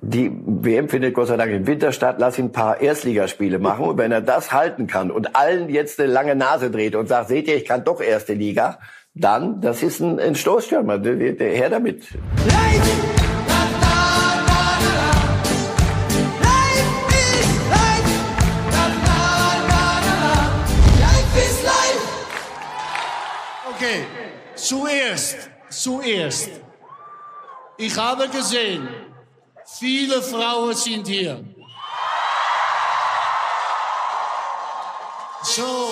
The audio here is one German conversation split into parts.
Die WM findet Gott sei Dank im Winter statt. Lass ihn ein paar Erstligaspiele machen. Und wenn er das halten kann und allen jetzt eine lange Nase dreht und sagt, seht ihr, ich kann doch erste Liga, dann, das ist ein, ein Stoßstürmer. Der, der, her damit. Okay, zuerst, zuerst. Ich habe gesehen, viele Frauen sind hier. So,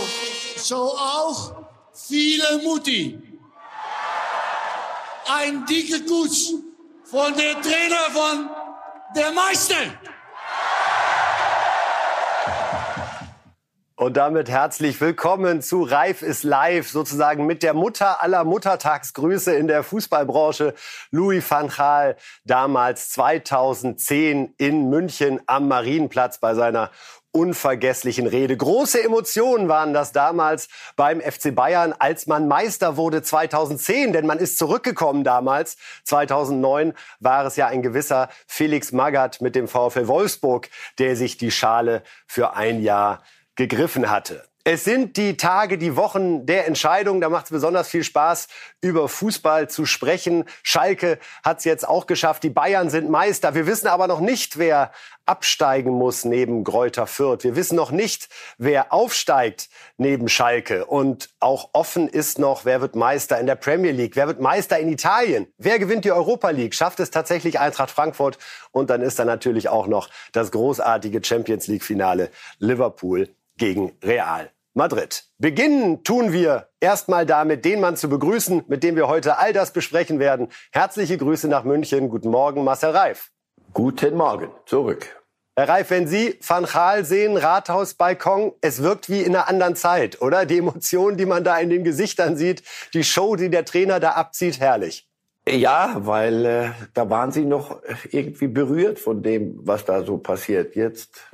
so auch viele Mutti. Ein dicker Kuss von der Trainer von der Meister. Und damit herzlich willkommen zu Reif ist live, sozusagen mit der Mutter aller Muttertagsgrüße in der Fußballbranche, Louis van Gaal, damals 2010 in München am Marienplatz bei seiner unvergesslichen Rede. Große Emotionen waren das damals beim FC Bayern, als man Meister wurde 2010, denn man ist zurückgekommen damals. 2009 war es ja ein gewisser Felix Magath mit dem VfL Wolfsburg, der sich die Schale für ein Jahr gegriffen hatte. Es sind die Tage, die Wochen der Entscheidung. Da macht es besonders viel Spaß, über Fußball zu sprechen. Schalke hat es jetzt auch geschafft. Die Bayern sind Meister. Wir wissen aber noch nicht, wer absteigen muss neben Gräuter Fürth. Wir wissen noch nicht, wer aufsteigt neben Schalke. Und auch offen ist noch, wer wird Meister in der Premier League? Wer wird Meister in Italien? Wer gewinnt die Europa League? Schafft es tatsächlich Eintracht Frankfurt? Und dann ist da natürlich auch noch das großartige Champions League Finale Liverpool gegen Real Madrid. Beginnen tun wir erstmal damit, den Mann zu begrüßen, mit dem wir heute all das besprechen werden. Herzliche Grüße nach München. Guten Morgen, Marcel Reif. Guten Morgen, zurück. Herr Reif, wenn Sie Van Gaal sehen, Rathausbalkon, es wirkt wie in einer anderen Zeit, oder? Die Emotionen, die man da in den Gesichtern sieht, die Show, die der Trainer da abzieht, herrlich. Ja, weil äh, da waren sie noch irgendwie berührt von dem, was da so passiert. Jetzt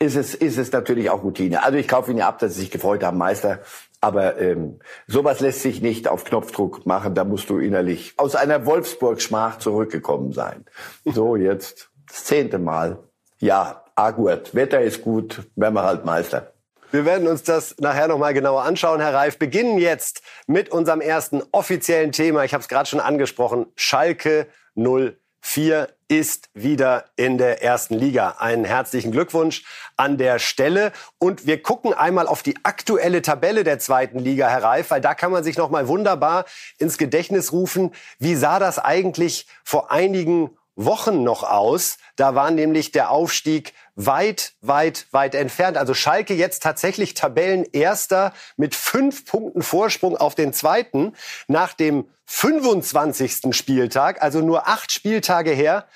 ist es ist es natürlich auch Routine. Also ich kaufe Ihnen ja ab, dass Sie sich gefreut haben, Meister. Aber ähm, sowas lässt sich nicht auf Knopfdruck machen. Da musst du innerlich aus einer Wolfsburg-Schmach zurückgekommen sein. So jetzt das zehnte Mal. Ja, ah gut, Wetter ist gut, werden wir halt Meister. Wir werden uns das nachher noch mal genauer anschauen, Herr Reif. Beginnen jetzt mit unserem ersten offiziellen Thema. Ich habe es gerade schon angesprochen. Schalke 04 ist wieder in der ersten Liga. Einen herzlichen Glückwunsch an der Stelle. Und wir gucken einmal auf die aktuelle Tabelle der zweiten Liga, Herr Reif, weil da kann man sich noch mal wunderbar ins Gedächtnis rufen. Wie sah das eigentlich vor einigen Wochen noch aus. Da war nämlich der Aufstieg weit, weit, weit entfernt. Also Schalke jetzt tatsächlich Tabellenerster mit fünf Punkten Vorsprung auf den zweiten nach dem 25. Spieltag, also nur acht Spieltage her,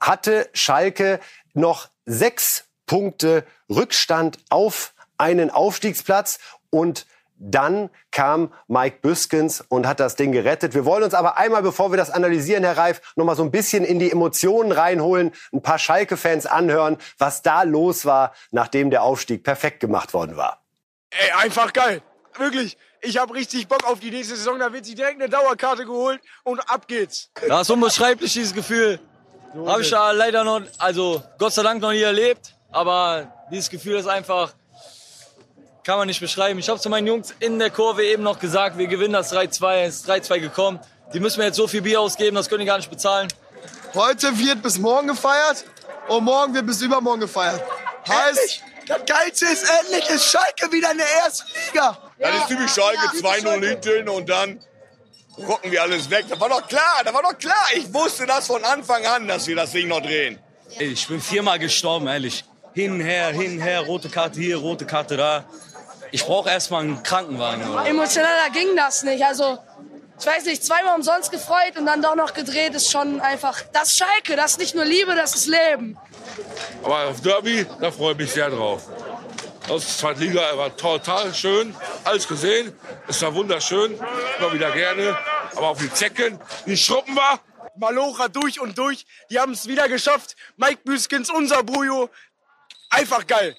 hatte Schalke noch sechs Punkte Rückstand auf einen Aufstiegsplatz und dann kam Mike Büskens und hat das Ding gerettet. Wir wollen uns aber einmal, bevor wir das analysieren, Herr Reif, noch mal so ein bisschen in die Emotionen reinholen, ein paar Schalke-Fans anhören, was da los war, nachdem der Aufstieg perfekt gemacht worden war. Ey, einfach geil. Wirklich. Ich habe richtig Bock auf die nächste Saison. Da wird sich direkt eine Dauerkarte geholt und ab geht's. Das ist unbeschreiblich, dieses Gefühl. So habe ich ja leider noch, also Gott sei Dank noch nie erlebt. Aber dieses Gefühl ist einfach kann man nicht beschreiben. Ich habe zu meinen Jungs in der Kurve eben noch gesagt, wir gewinnen das 3-2, es ist 3-2 gekommen. Die müssen mir jetzt so viel Bier ausgeben, das können die gar nicht bezahlen. Heute wird bis morgen gefeiert und morgen wird bis übermorgen gefeiert. Heißt, das Geilste ist, endlich ist Schalke wieder in der ersten Liga. Das ist typisch Schalke, 2-0 hinten und dann rocken wir alles weg. Das war doch klar, das war doch klar. Ich wusste das von Anfang an, dass wir das Ding noch drehen. Ich bin viermal gestorben, ehrlich. Hin, her, hin, her, rote Karte hier, rote Karte da ich brauche erstmal einen Krankenwagen. Oder? Emotionaler ging das nicht. Also, ich weiß nicht, zweimal umsonst gefreut und dann doch noch gedreht ist schon einfach das Schalke. Das ist nicht nur Liebe, das ist Leben. Aber auf Derby, da freue ich mich sehr drauf. Das ist zweite Liga war total schön, alles gesehen. Es war wunderschön, immer wieder gerne. Aber auf die Zecken, die Schruppen war. Malocha durch und durch, die haben es wieder geschafft. Mike Büskens, unser Bujo, einfach geil.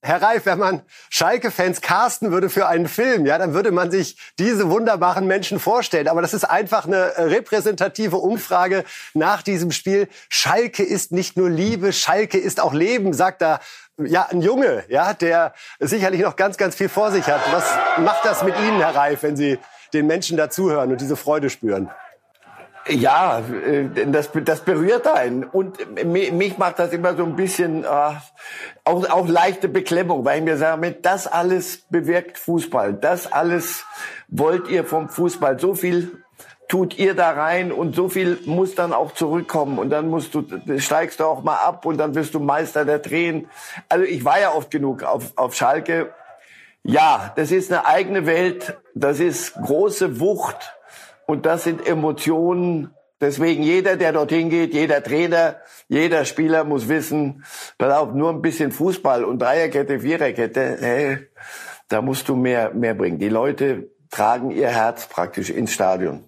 Herr Reif, wenn man Schalke-Fans casten würde für einen Film, ja, dann würde man sich diese wunderbaren Menschen vorstellen. Aber das ist einfach eine repräsentative Umfrage nach diesem Spiel. Schalke ist nicht nur Liebe, Schalke ist auch Leben, sagt da ja ein Junge, ja, der sicherlich noch ganz, ganz viel vor sich hat. Was macht das mit Ihnen, Herr Reif, wenn Sie den Menschen dazuhören und diese Freude spüren? Ja, äh, das, das berührt einen. Und mich macht das immer so ein bisschen äh, auch, auch leichte Beklemmung, weil ich mir sage, das alles bewirkt Fußball. Das alles wollt ihr vom Fußball. So viel tut ihr da rein und so viel muss dann auch zurückkommen und dann musst du steigst du auch mal ab und dann wirst du Meister der Tränen. Also ich war ja oft genug auf, auf Schalke. Ja, das ist eine eigene Welt, das ist große Wucht und das sind Emotionen. Deswegen jeder, der dorthin geht, jeder Trainer, jeder Spieler muss wissen, pass auf, nur ein bisschen Fußball und Dreierkette, Viererkette, hey, da musst du mehr, mehr bringen. Die Leute tragen ihr Herz praktisch ins Stadion.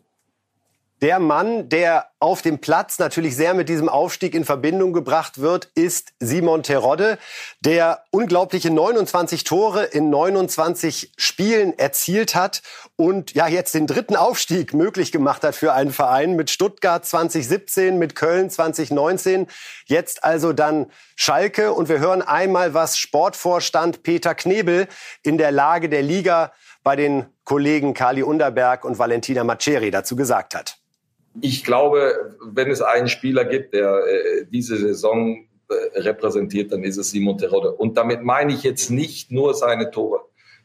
Der Mann, der auf dem Platz natürlich sehr mit diesem Aufstieg in Verbindung gebracht wird, ist Simon Terodde, der unglaubliche 29 Tore in 29 Spielen erzielt hat und ja jetzt den dritten Aufstieg möglich gemacht hat für einen Verein mit Stuttgart 2017, mit Köln 2019, jetzt also dann Schalke. Und wir hören einmal, was Sportvorstand Peter Knebel in der Lage der Liga bei den Kollegen Kali Underberg und Valentina Maceri dazu gesagt hat ich glaube, wenn es einen Spieler gibt, der äh, diese Saison äh, repräsentiert, dann ist es Simon Terodde. Und damit meine ich jetzt nicht nur seine Tore.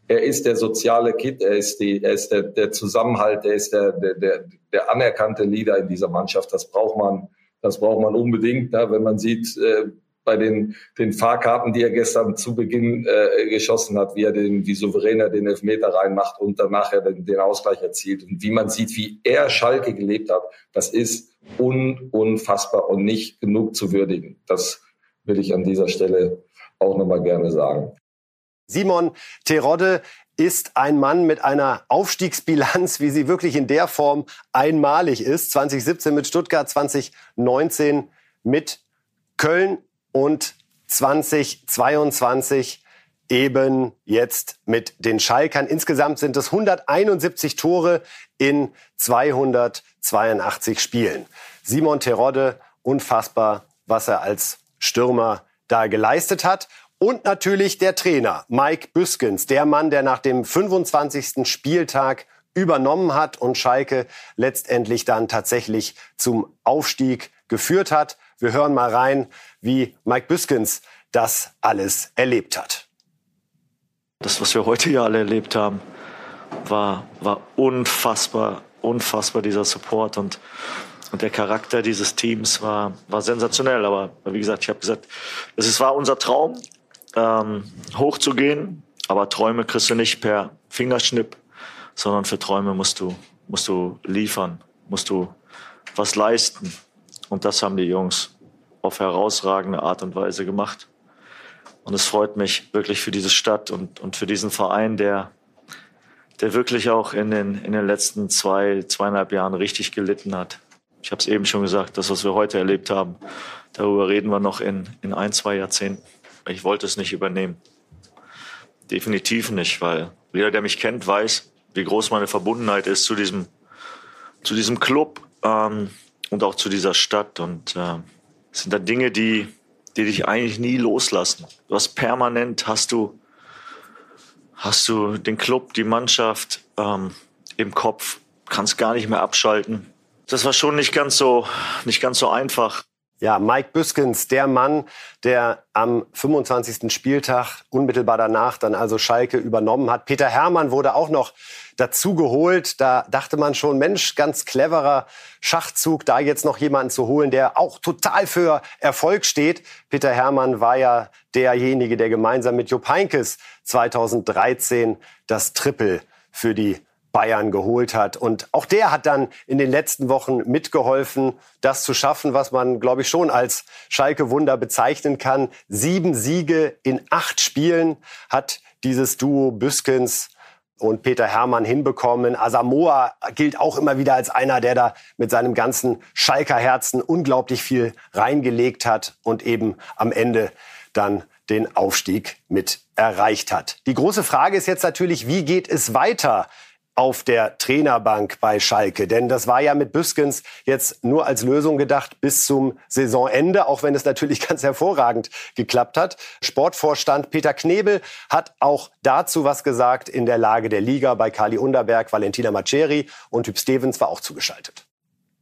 Er ist der soziale Kid, er ist, die, er ist der, der Zusammenhalt, er ist der, der, der, der anerkannte Leader in dieser Mannschaft. Das braucht man, das braucht man unbedingt. Ne? Wenn man sieht, äh, bei den, den Fahrkarten, die er gestern zu Beginn äh, geschossen hat, wie er den, wie souverän er den Elfmeter reinmacht und danach er den, den Ausgleich erzielt und wie man sieht, wie er Schalke gelebt hat, das ist un, unfassbar und nicht genug zu würdigen. Das will ich an dieser Stelle auch nochmal gerne sagen. Simon Terodde ist ein Mann mit einer Aufstiegsbilanz, wie sie wirklich in der Form einmalig ist. 2017 mit Stuttgart, 2019 mit Köln und 2022 eben jetzt mit den Schalkern. Insgesamt sind es 171 Tore in 282 Spielen. Simon Terodde, unfassbar, was er als Stürmer da geleistet hat. Und natürlich der Trainer, Mike Büskens, der Mann, der nach dem 25. Spieltag übernommen hat und Schalke letztendlich dann tatsächlich zum Aufstieg geführt hat. Wir hören mal rein, wie Mike Büskens das alles erlebt hat. Das, was wir heute hier alle erlebt haben, war, war unfassbar, unfassbar dieser Support und, und der Charakter dieses Teams war, war sensationell. Aber wie gesagt, ich habe gesagt, es war unser Traum, ähm, hochzugehen. Aber Träume kriegst du nicht per Fingerschnipp, sondern für Träume musst du, musst du liefern, musst du was leisten. Und das haben die Jungs auf herausragende Art und Weise gemacht. Und es freut mich wirklich für diese Stadt und, und für diesen Verein, der, der wirklich auch in den, in den letzten zwei, zweieinhalb Jahren richtig gelitten hat. Ich habe es eben schon gesagt, das, was wir heute erlebt haben, darüber reden wir noch in, in ein, zwei Jahrzehnten. Ich wollte es nicht übernehmen. Definitiv nicht, weil jeder, der mich kennt, weiß, wie groß meine Verbundenheit ist zu diesem, zu diesem Club. Ähm, und auch zu dieser Stadt. Und äh, sind da Dinge, die, die dich eigentlich nie loslassen. Du hast permanent, hast du, hast du den Club, die Mannschaft ähm, im Kopf, kannst gar nicht mehr abschalten. Das war schon nicht ganz so, nicht ganz so einfach. Ja, Mike Büskens, der Mann, der am 25. Spieltag unmittelbar danach dann also Schalke übernommen hat. Peter Hermann wurde auch noch dazu geholt. Da dachte man schon, Mensch, ganz cleverer Schachzug, da jetzt noch jemanden zu holen, der auch total für Erfolg steht. Peter Hermann war ja derjenige, der gemeinsam mit Jupp Heynckes 2013 das Triple für die Bayern geholt hat. Und auch der hat dann in den letzten Wochen mitgeholfen, das zu schaffen, was man, glaube ich, schon als Schalke-Wunder bezeichnen kann. Sieben Siege in acht Spielen hat dieses Duo Büskens und Peter Hermann hinbekommen. Asamoah gilt auch immer wieder als einer, der da mit seinem ganzen Schalker Herzen unglaublich viel reingelegt hat und eben am Ende dann den Aufstieg mit erreicht hat. Die große Frage ist jetzt natürlich, wie geht es weiter auf der Trainerbank bei Schalke. Denn das war ja mit Büskens jetzt nur als Lösung gedacht bis zum Saisonende, auch wenn es natürlich ganz hervorragend geklappt hat. Sportvorstand Peter Knebel hat auch dazu was gesagt in der Lage der Liga bei Kali Underberg, Valentina Maceri und Typ Stevens war auch zugeschaltet.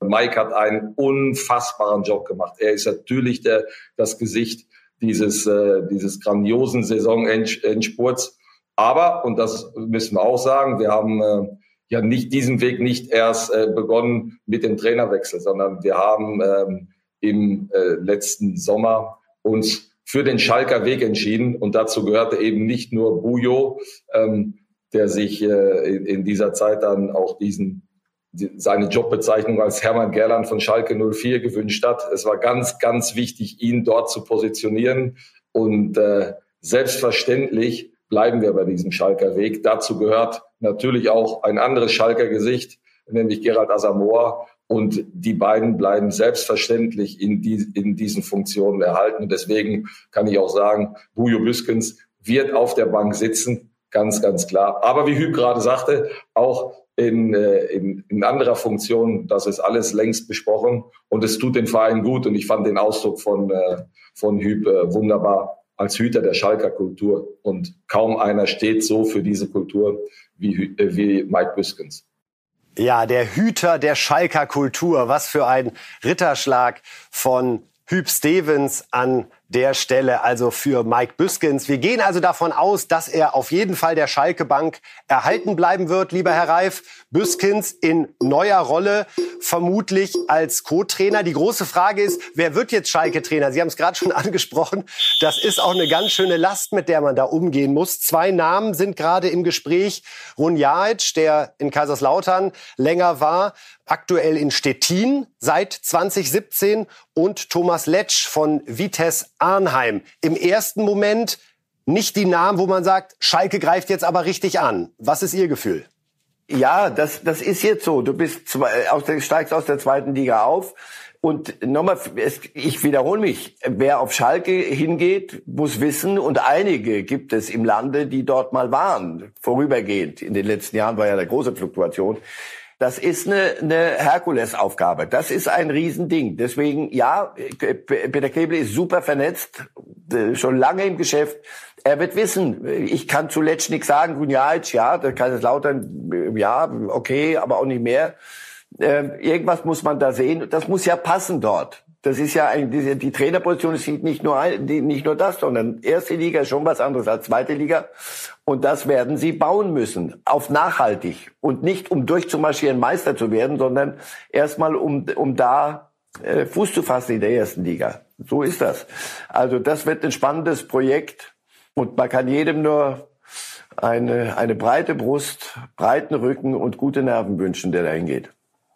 Mike hat einen unfassbaren Job gemacht. Er ist natürlich der, das Gesicht dieses, äh, dieses grandiosen Saisonendspurts. Aber, und das müssen wir auch sagen, wir haben äh, ja nicht diesen Weg nicht erst äh, begonnen mit dem Trainerwechsel, sondern wir haben ähm, im äh, letzten Sommer uns für den Schalker Weg entschieden. Und dazu gehörte eben nicht nur Bujo, ähm, der sich äh, in, in dieser Zeit dann auch diesen seine Jobbezeichnung als Hermann Gerland von Schalke 04 gewünscht hat. Es war ganz, ganz wichtig, ihn dort zu positionieren. Und äh, selbstverständlich bleiben wir bei diesem Schalker Weg. Dazu gehört natürlich auch ein anderes Schalker Gesicht, nämlich Gerald Asamoah. Und die beiden bleiben selbstverständlich in, die, in diesen Funktionen erhalten. Deswegen kann ich auch sagen, Bujo Büskens wird auf der Bank sitzen, ganz, ganz klar. Aber wie Hüb gerade sagte, auch in, äh, in, in anderer Funktion, das ist alles längst besprochen und es tut den Verein gut. Und ich fand den Ausdruck von, äh, von Hüb äh, wunderbar als Hüter der Schalker Kultur. Und kaum einer steht so für diese Kultur wie, äh, wie Mike Büskens. Ja, der Hüter der Schalker Kultur. Was für ein Ritterschlag von Hüb Stevens an der Stelle also für Mike Büskens. Wir gehen also davon aus, dass er auf jeden Fall der Schalke Bank erhalten bleiben wird, lieber Herr Reif. Büskens in neuer Rolle, vermutlich als Co-Trainer. Die große Frage ist, wer wird jetzt Schalke-Trainer? Sie haben es gerade schon angesprochen. Das ist auch eine ganz schöne Last, mit der man da umgehen muss. Zwei Namen sind gerade im Gespräch. Run Jajic, der in Kaiserslautern länger war, aktuell in Stettin seit 2017 und Thomas Letsch von Vitesse Arnheim. Im ersten Moment nicht die Namen, wo man sagt, Schalke greift jetzt aber richtig an. Was ist Ihr Gefühl? Ja, das, das ist jetzt so. Du bist zwei, aus der, steigst aus der zweiten Liga auf. Und nochmal, ich wiederhole mich, wer auf Schalke hingeht, muss wissen, und einige gibt es im Lande, die dort mal waren, vorübergehend. In den letzten Jahren war ja eine große Fluktuation. Das ist eine, eine Herkulesaufgabe. Das ist ein Riesending. Deswegen, ja, Peter Knebel ist super vernetzt, äh, schon lange im Geschäft. Er wird wissen, ich kann zuletzt nichts sagen, Gunjaic, ja, der Kaiserslautern, äh, ja, okay, aber auch nicht mehr. Äh, irgendwas muss man da sehen. Das muss ja passen dort. Das ist ja ein, die, die Trainerposition ist nicht nur ein, die, nicht nur das, sondern erste Liga ist schon was anderes als zweite Liga. Und das werden sie bauen müssen, auf nachhaltig. Und nicht um durchzumarschieren Meister zu werden, sondern erstmal um, um da äh, Fuß zu fassen in der ersten Liga. So ist das. Also das wird ein spannendes Projekt. Und man kann jedem nur eine, eine breite Brust, breiten Rücken und gute Nerven wünschen, der dahin geht.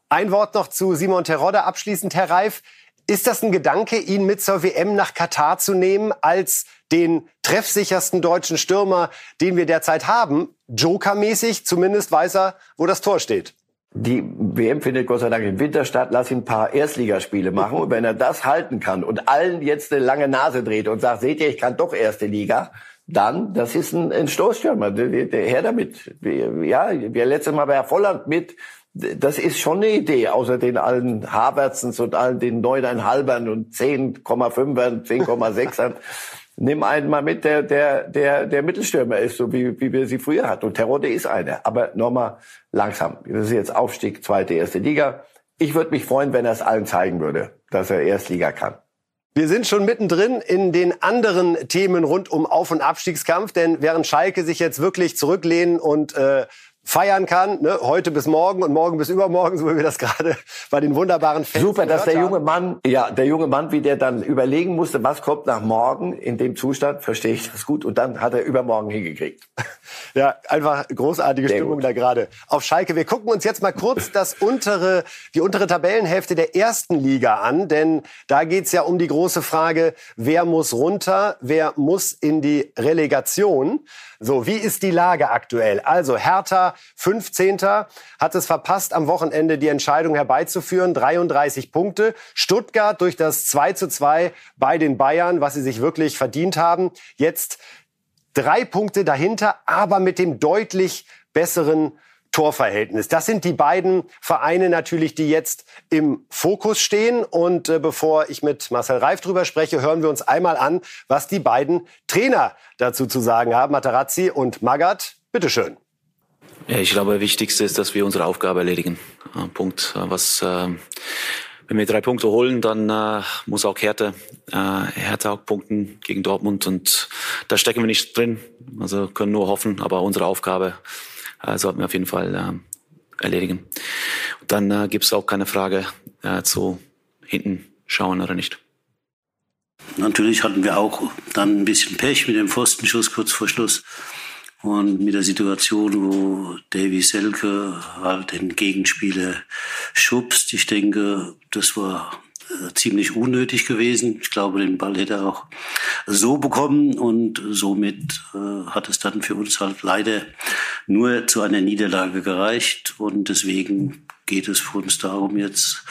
Ein Wort noch zu Simon Terodde abschließend, Herr Reif. Ist das ein Gedanke, ihn mit zur WM nach Katar zu nehmen als den treffsichersten deutschen Stürmer, den wir derzeit haben? Joker-mäßig, zumindest weiß er, wo das Tor steht. Die WM findet Gott sei Dank im Winter statt. Lass ihn ein paar Erstligaspiele machen. Und wenn er das halten kann und allen jetzt eine lange Nase dreht und sagt, seht ihr, ich kann doch erste Liga, dann, das ist ein, ein Stoßstürmer. Der, der, her damit. Ja, wir letztes Mal bei Herr Volland mit das ist schon eine Idee, außer den allen Havertzens und allen den neuneinhalbern und 10,5ern, 10,6ern. Nimm einen mal mit, der, der, der, der Mittelstürmer ist, so wie, wie wir sie früher hatten. Und Terodde ist einer. Aber nochmal langsam. Das ist jetzt Aufstieg, zweite, erste Liga. Ich würde mich freuen, wenn er es allen zeigen würde, dass er Erstliga kann. Wir sind schon mittendrin in den anderen Themen rund um Auf- und Abstiegskampf, denn während Schalke sich jetzt wirklich zurücklehnen und äh, feiern kann, ne? heute bis morgen und morgen bis übermorgen, so wie wir das gerade bei den wunderbaren Fans Super, dass der junge Mann, ja, der junge Mann, wie der dann überlegen musste, was kommt nach morgen in dem Zustand, verstehe ich das gut. Und dann hat er übermorgen hingekriegt. Ja, einfach großartige Sehr Stimmung gut. da gerade auf Schalke. Wir gucken uns jetzt mal kurz das untere, die untere Tabellenhälfte der ersten Liga an, denn da geht's ja um die große Frage, wer muss runter, wer muss in die Relegation. So, wie ist die Lage aktuell? Also Hertha 15. hat es verpasst, am Wochenende die Entscheidung herbeizuführen. 33 Punkte. Stuttgart durch das 2 zu 2 bei den Bayern, was sie sich wirklich verdient haben. Jetzt drei Punkte dahinter, aber mit dem deutlich besseren Torverhältnis. Das sind die beiden Vereine natürlich, die jetzt im Fokus stehen. Und äh, bevor ich mit Marcel Reif drüber spreche, hören wir uns einmal an, was die beiden Trainer dazu zu sagen haben. Materazzi und Magath, bitteschön. Ich glaube, das Wichtigste ist, dass wir unsere Aufgabe erledigen. Äh, Punkt. Äh, was, äh, wenn wir drei Punkte holen, dann äh, muss auch Hertha, äh, Hertha auch punkten gegen Dortmund. Und da stecken wir nicht drin. Also können nur hoffen, aber unsere Aufgabe sollten wir auf jeden Fall erledigen. Und dann gibt es auch keine Frage zu hinten schauen oder nicht. Natürlich hatten wir auch dann ein bisschen Pech mit dem Pfostenschuss kurz vor Schluss und mit der Situation, wo Davy Selke halt den Gegenspieler schubst. Ich denke, das war äh, ziemlich unnötig gewesen. Ich glaube, den Ball hätte er auch so bekommen und somit äh, hat es dann für uns halt leider nur zu einer Niederlage gereicht und deswegen geht es für uns darum, jetzt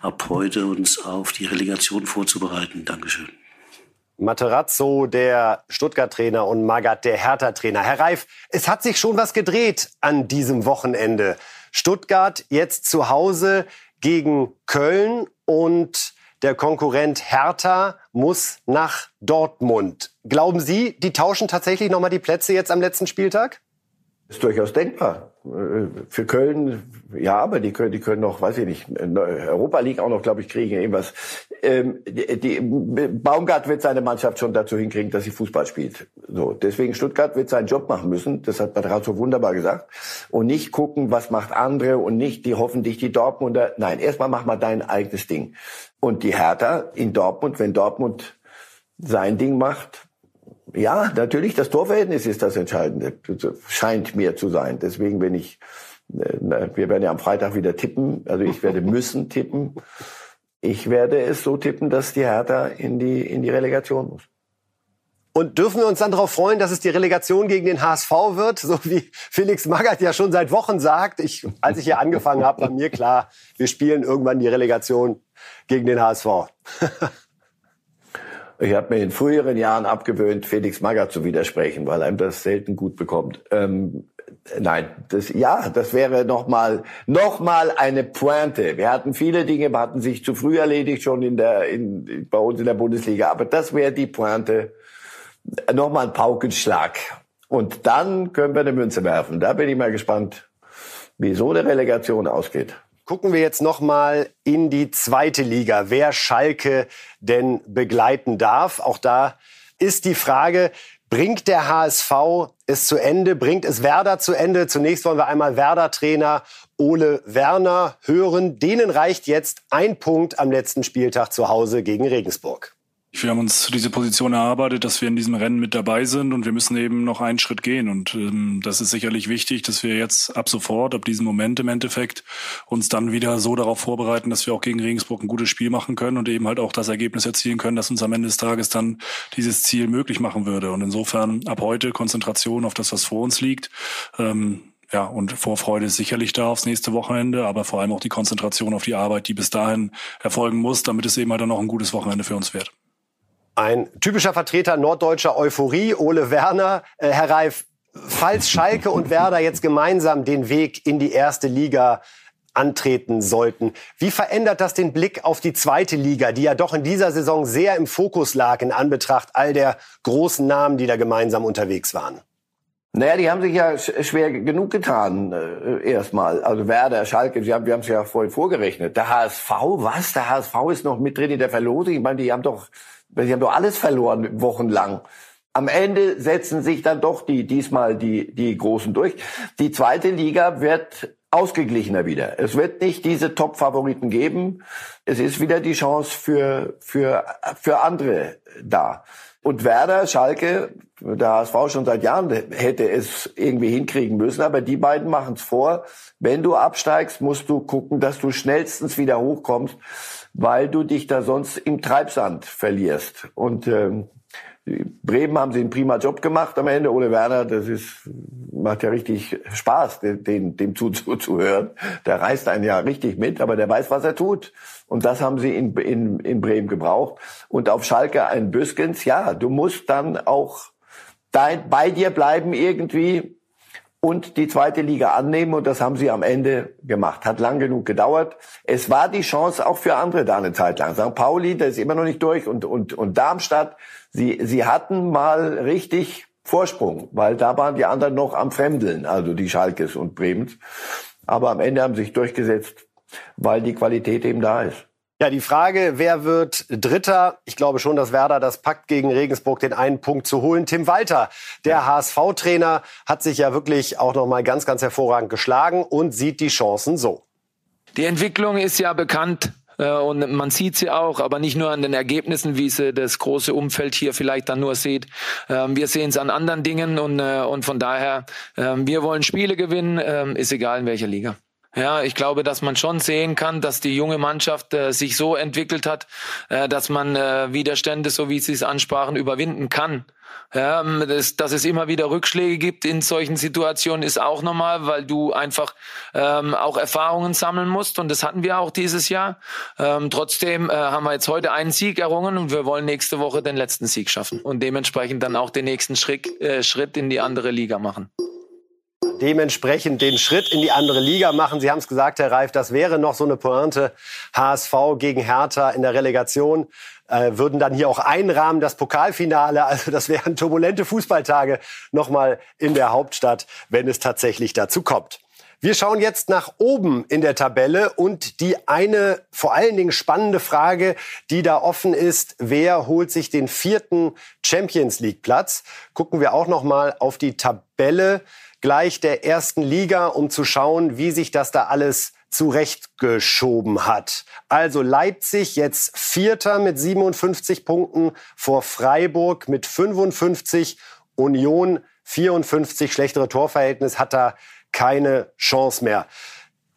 ab heute uns auf die Relegation vorzubereiten. Dankeschön. Materazzo, der Stuttgart-Trainer und Magath, der Hertha-Trainer. Herr Reif, es hat sich schon was gedreht an diesem Wochenende. Stuttgart jetzt zu Hause gegen Köln und der Konkurrent Hertha muss nach Dortmund. Glauben Sie, die tauschen tatsächlich noch mal die Plätze jetzt am letzten Spieltag? Ist durchaus denkbar. Für Köln, ja, aber die können, die können noch, weiß ich nicht, Europa League auch noch, glaube ich, kriegen irgendwas. Ähm, die, Baumgart wird seine Mannschaft schon dazu hinkriegen, dass sie Fußball spielt. So, deswegen Stuttgart wird seinen Job machen müssen. Das hat Patrazzo wunderbar gesagt. Und nicht gucken, was macht andere und nicht die hoffentlich die Dortmunder. Nein, erstmal mach mal dein eigenes Ding. Und die Hertha in Dortmund, wenn Dortmund sein Ding macht, ja, natürlich, das Torverhältnis ist das Entscheidende, scheint mir zu sein. Deswegen, wenn ich, äh, wir werden ja am Freitag wieder tippen, also ich werde müssen tippen. Ich werde es so tippen, dass die Hertha in die, in die Relegation muss. Und dürfen wir uns dann darauf freuen, dass es die Relegation gegen den HSV wird, so wie Felix Magath ja schon seit Wochen sagt. Ich, als ich hier angefangen habe, war mir klar, wir spielen irgendwann die Relegation gegen den HSV. Ich habe mir in früheren Jahren abgewöhnt, Felix Magath zu widersprechen, weil einem das selten gut bekommt. Ähm, nein, das ja, das wäre noch mal noch mal eine Pointe. Wir hatten viele Dinge, hatten sich zu früh erledigt schon in der in, bei uns in der Bundesliga, aber das wäre die Pointe. Noch mal ein Paukenschlag und dann können wir eine Münze werfen. Da bin ich mal gespannt, wie so eine Relegation ausgeht. Gucken wir jetzt noch mal in die zweite Liga, wer Schalke denn begleiten darf. Auch da ist die Frage, bringt der HSV es zu Ende, bringt es Werder zu Ende? Zunächst wollen wir einmal Werder-Trainer Ole Werner hören. Denen reicht jetzt ein Punkt am letzten Spieltag zu Hause gegen Regensburg. Wir haben uns diese Position erarbeitet, dass wir in diesem Rennen mit dabei sind und wir müssen eben noch einen Schritt gehen. Und ähm, das ist sicherlich wichtig, dass wir jetzt ab sofort, ab diesem Moment im Endeffekt, uns dann wieder so darauf vorbereiten, dass wir auch gegen Regensburg ein gutes Spiel machen können und eben halt auch das Ergebnis erzielen können, das uns am Ende des Tages dann dieses Ziel möglich machen würde. Und insofern ab heute Konzentration auf das, was vor uns liegt. Ähm, ja, und Vorfreude ist sicherlich da aufs nächste Wochenende, aber vor allem auch die Konzentration auf die Arbeit, die bis dahin erfolgen muss, damit es eben halt dann noch ein gutes Wochenende für uns wird. Ein typischer Vertreter norddeutscher Euphorie, Ole Werner. Äh, Herr Reif, falls Schalke und Werder jetzt gemeinsam den Weg in die erste Liga antreten sollten. Wie verändert das den Blick auf die zweite Liga, die ja doch in dieser Saison sehr im Fokus lag in Anbetracht all der großen Namen, die da gemeinsam unterwegs waren? Naja, die haben sich ja schwer genug getan, äh, erstmal. Also Werder, Schalke, sie haben, wir haben es ja vorhin vorgerechnet. Der HSV, was? Der HSV ist noch mit drin in der Verlosung. Ich meine, die haben doch Sie haben doch alles verloren wochenlang. Am Ende setzen sich dann doch die, diesmal die, die Großen durch. Die zweite Liga wird ausgeglichener wieder. Es wird nicht diese Top-Favoriten geben. Es ist wieder die Chance für, für, für andere da. Und Werder, Schalke, der HSV schon seit Jahren hätte es irgendwie hinkriegen müssen, aber die beiden machen es vor. Wenn du absteigst, musst du gucken, dass du schnellstens wieder hochkommst weil du dich da sonst im Treibsand verlierst. Und ähm, Bremen haben sie einen prima Job gemacht am Ende. Ole Werner, das ist, macht ja richtig Spaß, den, dem zuzuhören. Der reißt einen ja richtig mit, aber der weiß, was er tut. Und das haben sie in, in, in Bremen gebraucht. Und auf Schalke ein Büskens, ja, du musst dann auch dein, bei dir bleiben irgendwie und die zweite Liga annehmen. Und das haben sie am Ende gemacht. Hat lang genug gedauert. Es war die Chance auch für andere da eine Zeit lang. St. Pauli, der ist immer noch nicht durch. Und, und, und Darmstadt, sie, sie hatten mal richtig Vorsprung, weil da waren die anderen noch am Fremdeln, also die Schalkes und Bremens. Aber am Ende haben sie sich durchgesetzt, weil die Qualität eben da ist. Ja, die Frage, wer wird Dritter? Ich glaube schon, dass Werder das packt, gegen Regensburg den einen Punkt zu holen. Tim Walter, der HSV-Trainer, hat sich ja wirklich auch noch mal ganz, ganz hervorragend geschlagen und sieht die Chancen so. Die Entwicklung ist ja bekannt. Äh, und man sieht sie auch, aber nicht nur an den Ergebnissen, wie sie das große Umfeld hier vielleicht dann nur sieht. Ähm, wir sehen es an anderen Dingen und, äh, und von daher, ähm, wir wollen Spiele gewinnen, ähm, ist egal in welcher Liga. Ja, ich glaube, dass man schon sehen kann, dass die junge Mannschaft äh, sich so entwickelt hat, äh, dass man äh, Widerstände, so wie Sie es ansprachen, überwinden kann. Ja, ähm, das, dass es immer wieder Rückschläge gibt in solchen Situationen ist auch normal, weil du einfach ähm, auch Erfahrungen sammeln musst und das hatten wir auch dieses Jahr. Ähm, trotzdem äh, haben wir jetzt heute einen Sieg errungen und wir wollen nächste Woche den letzten Sieg schaffen und dementsprechend dann auch den nächsten Schritt, äh, Schritt in die andere Liga machen dementsprechend den Schritt in die andere Liga machen. Sie haben es gesagt, Herr Reif, das wäre noch so eine Pointe. HSV gegen Hertha in der Relegation äh, würden dann hier auch einrahmen, das Pokalfinale. Also das wären turbulente Fußballtage nochmal in der Hauptstadt, wenn es tatsächlich dazu kommt. Wir schauen jetzt nach oben in der Tabelle und die eine vor allen Dingen spannende Frage, die da offen ist, wer holt sich den vierten Champions League Platz? Gucken wir auch noch mal auf die Tabelle gleich der ersten Liga, um zu schauen, wie sich das da alles zurechtgeschoben hat. Also Leipzig jetzt Vierter mit 57 Punkten vor Freiburg mit 55, Union 54, schlechtere Torverhältnis, hat da keine Chance mehr.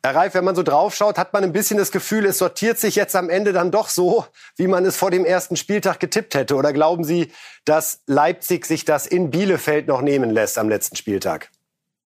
Herr Reif, wenn man so draufschaut, hat man ein bisschen das Gefühl, es sortiert sich jetzt am Ende dann doch so, wie man es vor dem ersten Spieltag getippt hätte. Oder glauben Sie, dass Leipzig sich das in Bielefeld noch nehmen lässt am letzten Spieltag?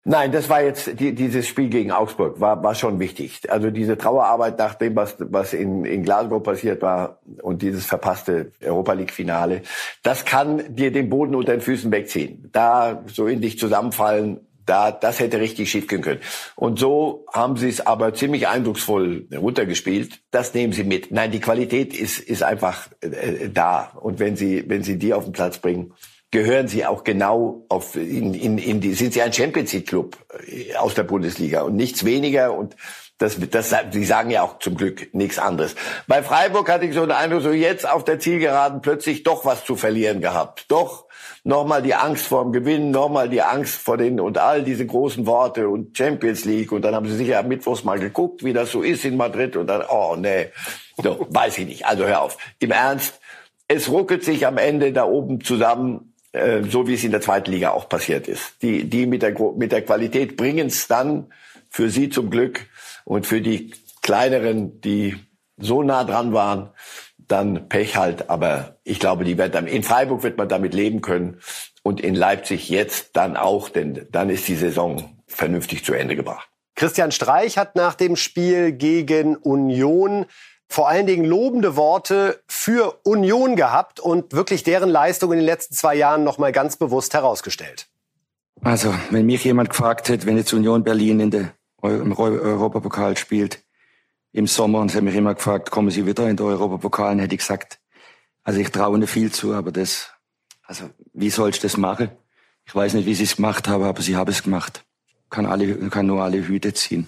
Nein, das war jetzt die, dieses Spiel gegen Augsburg war war schon wichtig. Also diese Trauerarbeit nach dem, was was in, in Glasgow passiert war und dieses verpasste Europa League Finale, das kann dir den Boden unter den Füßen wegziehen. Da so in dich zusammenfallen, da das hätte richtig schief gehen können. Und so haben sie es aber ziemlich eindrucksvoll runtergespielt. Das nehmen sie mit. Nein, die Qualität ist ist einfach äh, da. Und wenn sie wenn sie die auf den Platz bringen gehören sie auch genau auf in, in, in die sind sie ein Champions League Club äh, aus der Bundesliga und nichts weniger und das, das, sie sagen ja auch zum Glück nichts anderes. Bei Freiburg hatte ich so den Eindruck, so jetzt auf der Zielgeraden plötzlich doch was zu verlieren gehabt. Doch nochmal die Angst vor dem Gewinn, nochmal die Angst vor den und all diese großen Worte und Champions League. Und dann haben sie sicher am Mittwochs mal geguckt, wie das so ist in Madrid. Und dann, oh nee, so, weiß ich nicht. Also hör auf. Im Ernst, es ruckelt sich am Ende da oben zusammen äh, so wie es in der zweiten Liga auch passiert ist. Die, die mit der, mit der Qualität bringen es dann für sie zum Glück und für die kleineren, die so nah dran waren, dann Pech halt. Aber ich glaube, die wird dann, in Freiburg wird man damit leben können und in Leipzig jetzt dann auch, denn dann ist die Saison vernünftig zu Ende gebracht. Christian Streich hat nach dem Spiel gegen Union vor allen Dingen lobende Worte für Union gehabt und wirklich deren Leistung in den letzten zwei Jahren noch mal ganz bewusst herausgestellt. Also, wenn mich jemand gefragt hätte, wenn jetzt Union Berlin in der, im Europapokal spielt, im Sommer, und sie haben mich immer gefragt, kommen Sie wieder in den Europapokal, hätte ich gesagt, also ich traue nicht viel zu, aber das, also wie soll ich das machen? Ich weiß nicht, wie Sie es gemacht haben, aber Sie haben es gemacht. Kann alle, kann nur alle Hüte ziehen.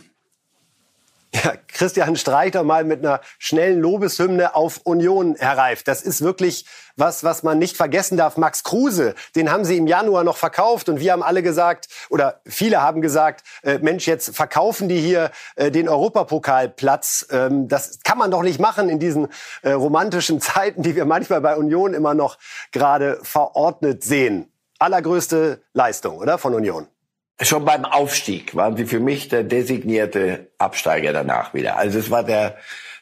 Ja, Christian Streiter mal mit einer schnellen Lobeshymne auf Union herreift. Das ist wirklich was, was man nicht vergessen darf. Max Kruse, den haben sie im Januar noch verkauft und wir haben alle gesagt, oder viele haben gesagt, äh, Mensch, jetzt verkaufen die hier äh, den Europapokalplatz. Ähm, das kann man doch nicht machen in diesen äh, romantischen Zeiten, die wir manchmal bei Union immer noch gerade verordnet sehen. Allergrößte Leistung, oder, von Union? Schon beim Aufstieg waren sie für mich der designierte Absteiger danach wieder. Also es war der,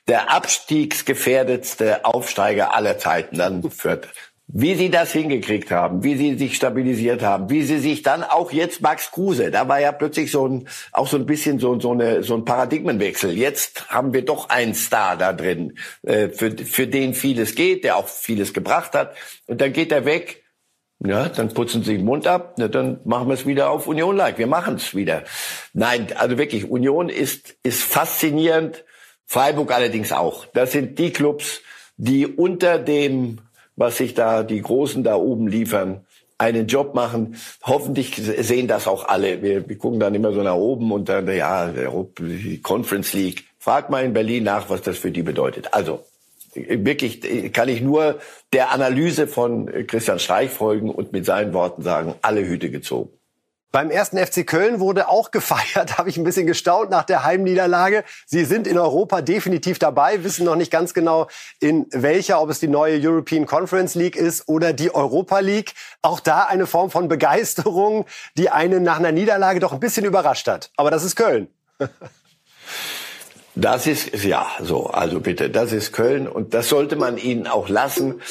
der abstiegsgefährdetste Aufsteiger aller Zeiten. Dann Fürth. wie sie das hingekriegt haben, wie sie sich stabilisiert haben, wie sie sich dann auch jetzt Max Kruse, da war ja plötzlich so ein, auch so ein bisschen so, so, eine, so ein Paradigmenwechsel. Jetzt haben wir doch einen Star da drin, äh, für, für den vieles geht, der auch vieles gebracht hat. Und dann geht er weg. Ja, dann putzen sie den Mund ab, na, dann machen wir es wieder auf Union-like. Wir machen es wieder. Nein, also wirklich, Union ist, ist faszinierend. Freiburg allerdings auch. Das sind die Clubs, die unter dem was sich da die Großen da oben liefern, einen Job machen. Hoffentlich sehen das auch alle. Wir, wir gucken dann immer so nach oben und dann, ja, Conference League. Frag mal in Berlin nach, was das für die bedeutet. Also, wirklich kann ich nur der Analyse von Christian Streich folgen und mit seinen Worten sagen, alle Hüte gezogen. Beim ersten FC Köln wurde auch gefeiert, habe ich ein bisschen gestaunt nach der Heimniederlage. Sie sind in Europa definitiv dabei, wissen noch nicht ganz genau in welcher, ob es die neue European Conference League ist oder die Europa League. Auch da eine Form von Begeisterung, die einen nach einer Niederlage doch ein bisschen überrascht hat. Aber das ist Köln. Das ist, ja, so, also bitte, das ist Köln und das sollte man ihnen auch lassen.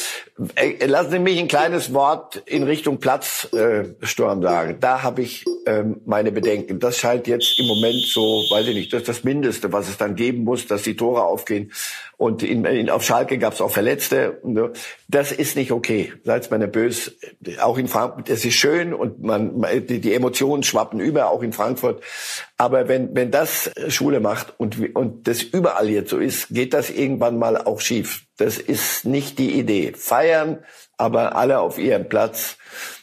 Äh, lassen Sie mich ein kleines Wort in Richtung Platzsturm äh, sagen. Da habe ich ähm, meine Bedenken. Das scheint jetzt im Moment so, weiß ich nicht, das ist das Mindeste, was es dann geben muss, dass die Tore aufgehen. Und in, in, auf Schalke gab es auch Verletzte. Das ist nicht okay. Seid nicht böse. Auch in Frankfurt, es ist schön und man, die, die Emotionen schwappen über, auch in Frankfurt. Aber wenn, wenn das Schule macht und, und das überall jetzt so ist, geht das irgendwann mal auch schief. Das ist nicht die Idee. Feiern, aber alle auf ihrem Platz.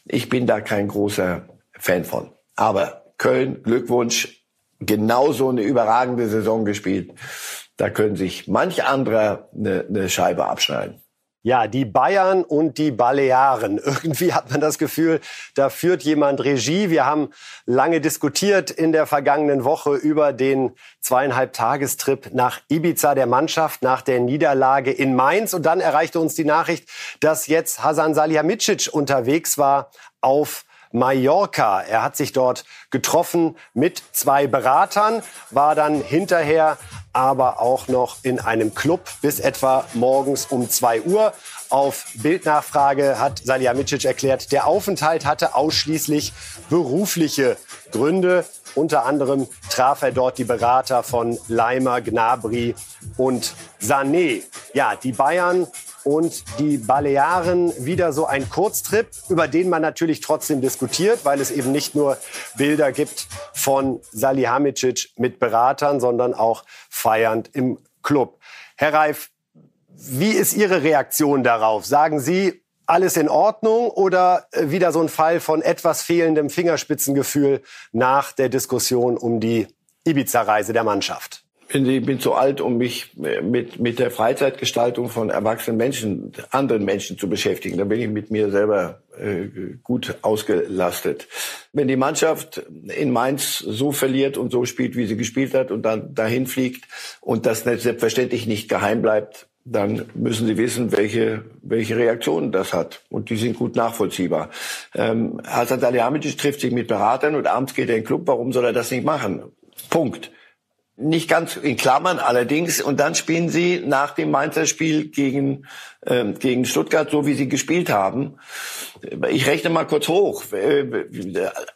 Ich bin da kein großer Fan von. Aber Köln, Glückwunsch, genauso eine überragende Saison gespielt. Da können sich manch anderer eine, eine Scheibe abschneiden. Ja, die Bayern und die Balearen. Irgendwie hat man das Gefühl, da führt jemand Regie. Wir haben lange diskutiert in der vergangenen Woche über den zweieinhalb Tagestrip nach Ibiza der Mannschaft nach der Niederlage in Mainz. Und dann erreichte uns die Nachricht, dass jetzt Hasan Salihamidzic unterwegs war auf Mallorca. Er hat sich dort getroffen mit zwei Beratern, war dann hinterher aber auch noch in einem Club bis etwa morgens um zwei Uhr. Auf Bildnachfrage hat Salihamidzic erklärt, der Aufenthalt hatte ausschließlich berufliche Gründe. Unter anderem traf er dort die Berater von Leimer, Gnabry und Sané. Ja, die Bayern und die Balearen wieder so ein Kurztrip, über den man natürlich trotzdem diskutiert, weil es eben nicht nur Bilder gibt von Salihamidzic mit Beratern, sondern auch feiernd im Club. Herr Reif, wie ist Ihre Reaktion darauf? Sagen Sie, alles in Ordnung oder äh, wieder so ein Fall von etwas fehlendem Fingerspitzengefühl nach der Diskussion um die Ibiza-Reise der Mannschaft? Ich bin zu alt, um mich mit, mit der Freizeitgestaltung von erwachsenen Menschen, anderen Menschen zu beschäftigen. Da bin ich mit mir selber äh, gut ausgelastet. Wenn die Mannschaft in Mainz so verliert und so spielt, wie sie gespielt hat und dann dahin fliegt und das selbstverständlich nicht geheim bleibt, dann müssen sie wissen, welche, welche Reaktionen das hat. Und die sind gut nachvollziehbar. Ähm, Hasan Salihamidzic trifft sich mit Beratern und abends geht er in den Club. Warum soll er das nicht machen? Punkt. Nicht ganz in Klammern allerdings. Und dann spielen sie nach dem Mainzer Spiel gegen, ähm, gegen Stuttgart, so wie sie gespielt haben. Ich rechne mal kurz hoch. Äh,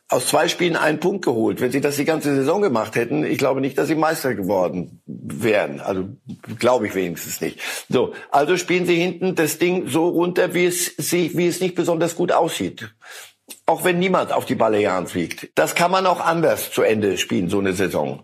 aus zwei Spielen einen Punkt geholt. Wenn sie das die ganze Saison gemacht hätten, ich glaube nicht, dass sie Meister geworden wären. Also glaube ich wenigstens nicht. So, also spielen sie hinten das Ding so runter, wie es, sie, wie es nicht besonders gut aussieht auch wenn niemand auf die Balearen fliegt. Das kann man auch anders zu Ende spielen, so eine Saison.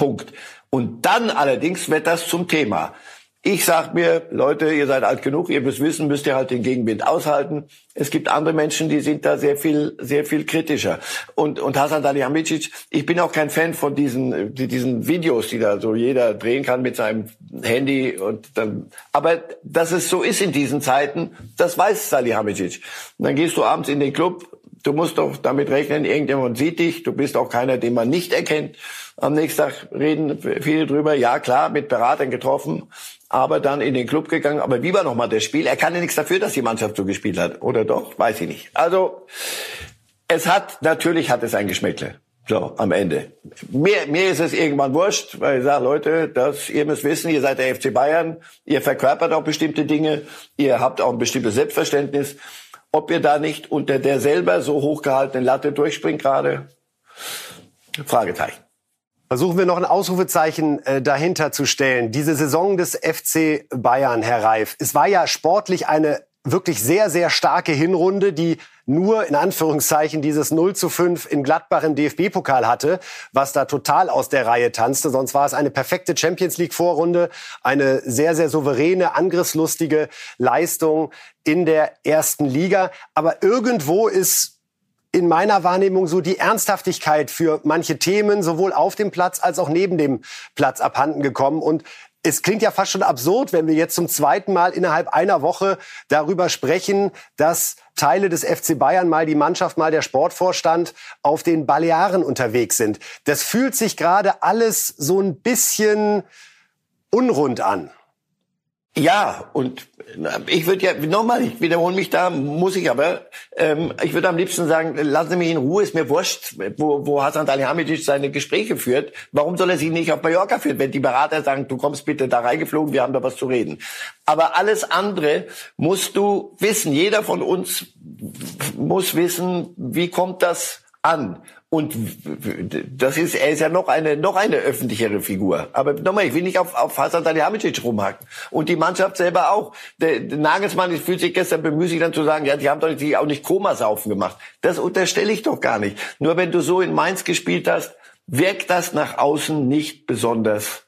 Punkt. Und dann allerdings wird das zum Thema. Ich sag mir, Leute, ihr seid alt genug, ihr müsst wissen, müsst ihr halt den Gegenwind aushalten. Es gibt andere Menschen, die sind da sehr viel, sehr viel kritischer. Und, und Hasan Salihamidzic, ich bin auch kein Fan von diesen, diesen Videos, die da so jeder drehen kann mit seinem Handy und dann, aber dass es so ist in diesen Zeiten, das weiß Salihamidzic. Und dann gehst du abends in den Club, du musst doch damit rechnen, irgendjemand sieht dich, du bist auch keiner, den man nicht erkennt. Am nächsten Tag reden viele drüber, ja klar, mit Beratern getroffen, aber dann in den Club gegangen. Aber wie war nochmal das Spiel? Er kann ja nichts dafür, dass die Mannschaft so gespielt hat. Oder doch? Weiß ich nicht. Also, es hat, natürlich hat es ein Geschmäckle. So, am Ende. Mir, mir ist es irgendwann wurscht, weil ich sage, Leute, das, ihr müsst wissen, ihr seid der FC Bayern, ihr verkörpert auch bestimmte Dinge, ihr habt auch ein bestimmtes Selbstverständnis. Ob ihr da nicht unter der selber so hochgehaltenen Latte durchspringt gerade, Fragezeichen. Versuchen wir noch ein Ausrufezeichen äh, dahinter zu stellen. Diese Saison des FC Bayern, Herr Reif, es war ja sportlich eine wirklich sehr, sehr starke Hinrunde, die nur in Anführungszeichen dieses 0 zu 5 in Gladbach im DFB-Pokal hatte, was da total aus der Reihe tanzte. Sonst war es eine perfekte Champions League-Vorrunde, eine sehr, sehr souveräne, angriffslustige Leistung in der ersten Liga. Aber irgendwo ist in meiner Wahrnehmung so die Ernsthaftigkeit für manche Themen sowohl auf dem Platz als auch neben dem Platz abhanden gekommen. Und es klingt ja fast schon absurd, wenn wir jetzt zum zweiten Mal innerhalb einer Woche darüber sprechen, dass Teile des FC Bayern, mal die Mannschaft, mal der Sportvorstand auf den Balearen unterwegs sind. Das fühlt sich gerade alles so ein bisschen unrund an. Ja, und ich würde ja, nochmal, ich wiederhole mich da, muss ich aber, ähm, ich würde am liebsten sagen, lassen Sie mich in Ruhe, ist mir wurscht, wo, wo Hasan Salihamidzic seine Gespräche führt. Warum soll er sie nicht auf Mallorca führen, wenn die Berater sagen, du kommst bitte da reingeflogen, wir haben da was zu reden. Aber alles andere musst du wissen, jeder von uns muss wissen, wie kommt das an? Und das ist, er ist ja noch eine, noch eine öffentlichere Figur. Aber nochmal, ich will nicht auf, auf Hasan Salihamidzic rumhacken. Und die Mannschaft selber auch. Der, der Nagelsmann fühlt sich gestern bemüßigt dann zu sagen, ja, die haben doch nicht, die auch nicht Komasaufen gemacht. Das unterstelle ich doch gar nicht. Nur wenn du so in Mainz gespielt hast, wirkt das nach außen nicht besonders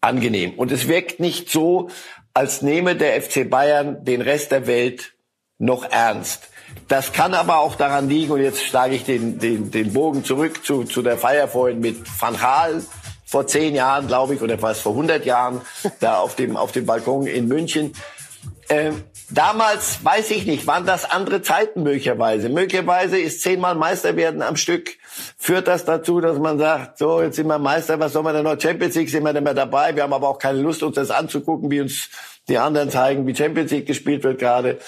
angenehm. Und es wirkt nicht so, als nehme der FC Bayern den Rest der Welt noch ernst. Das kann aber auch daran liegen, und jetzt schlage ich den, den, den Bogen zurück zu, zu der Feier vorhin mit Van Gaal vor zehn Jahren, glaube ich, oder was vor 100 Jahren, da auf dem, auf dem Balkon in München. Ähm, damals, weiß ich nicht, waren das andere Zeiten möglicherweise. Möglicherweise ist zehnmal Meister werden am Stück, führt das dazu, dass man sagt, so, jetzt sind wir Meister, was soll man denn noch? Champions League sind wir nicht mehr dabei. Wir haben aber auch keine Lust, uns das anzugucken, wie uns die anderen zeigen, wie Champions League gespielt wird gerade.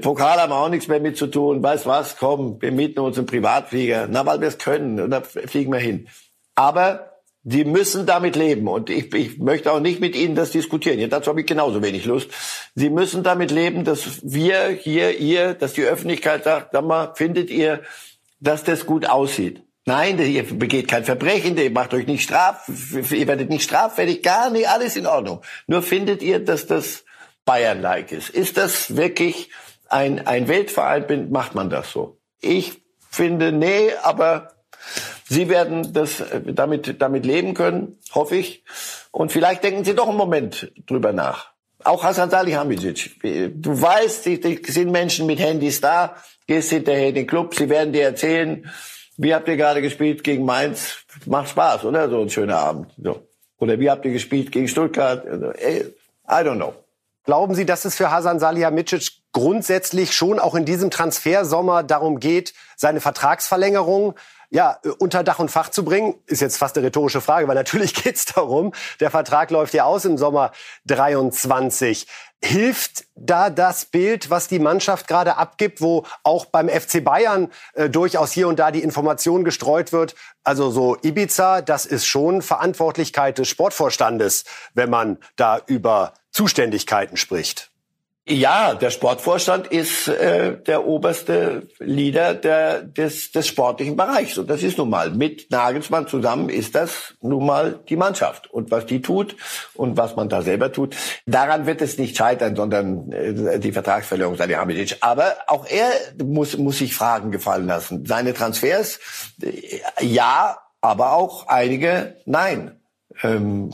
Pokal haben wir auch nichts mehr mit zu tun. Weißt was? Komm, wir mieten uns einen Privatflieger. Na, weil wir es können. Und da fliegen wir hin. Aber die müssen damit leben. Und ich, ich möchte auch nicht mit Ihnen das diskutieren. Ja, dazu habe ich genauso wenig Lust. Sie müssen damit leben, dass wir hier, ihr, dass die Öffentlichkeit sagt, sag mal, findet ihr, dass das gut aussieht? Nein, ihr begeht kein Verbrechen, ihr macht euch nicht straf, ihr werdet nicht straffällig, gar nicht, alles in Ordnung. Nur findet ihr, dass das Bayern-like ist. Ist das wirklich ein, ein Weltverein, macht man das so? Ich finde, nee, aber Sie werden das äh, damit, damit leben können, hoffe ich. Und vielleicht denken Sie doch einen Moment drüber nach. Auch Hasan Salihamidzic. Du weißt, die, sind Menschen mit Handys da, gehst hinterher in den Club, sie werden dir erzählen, wie habt ihr gerade gespielt gegen Mainz? Macht Spaß, oder? So ein schöner Abend. So. Oder wie habt ihr gespielt gegen Stuttgart? I don't know. Glauben Sie, dass es für Hasan Salihamidzic grundsätzlich schon auch in diesem Transfersommer darum geht, seine Vertragsverlängerung ja, unter Dach und Fach zu bringen, ist jetzt fast eine rhetorische Frage, weil natürlich geht's darum, der Vertrag läuft ja aus im Sommer 23. Hilft da das Bild, was die Mannschaft gerade abgibt, wo auch beim FC Bayern äh, durchaus hier und da die Information gestreut wird? Also so Ibiza, das ist schon Verantwortlichkeit des Sportvorstandes, wenn man da über Zuständigkeiten spricht. Ja, der Sportvorstand ist äh, der oberste Leader der, des, des sportlichen Bereichs. Und das ist nun mal, mit Nagelsmann zusammen ist das nun mal die Mannschaft. Und was die tut und was man da selber tut, daran wird es nicht scheitern, sondern äh, die Vertragsverlängerung Salihamidzic. Aber auch er muss, muss sich Fragen gefallen lassen. Seine Transfers, äh, ja, aber auch einige nein ähm,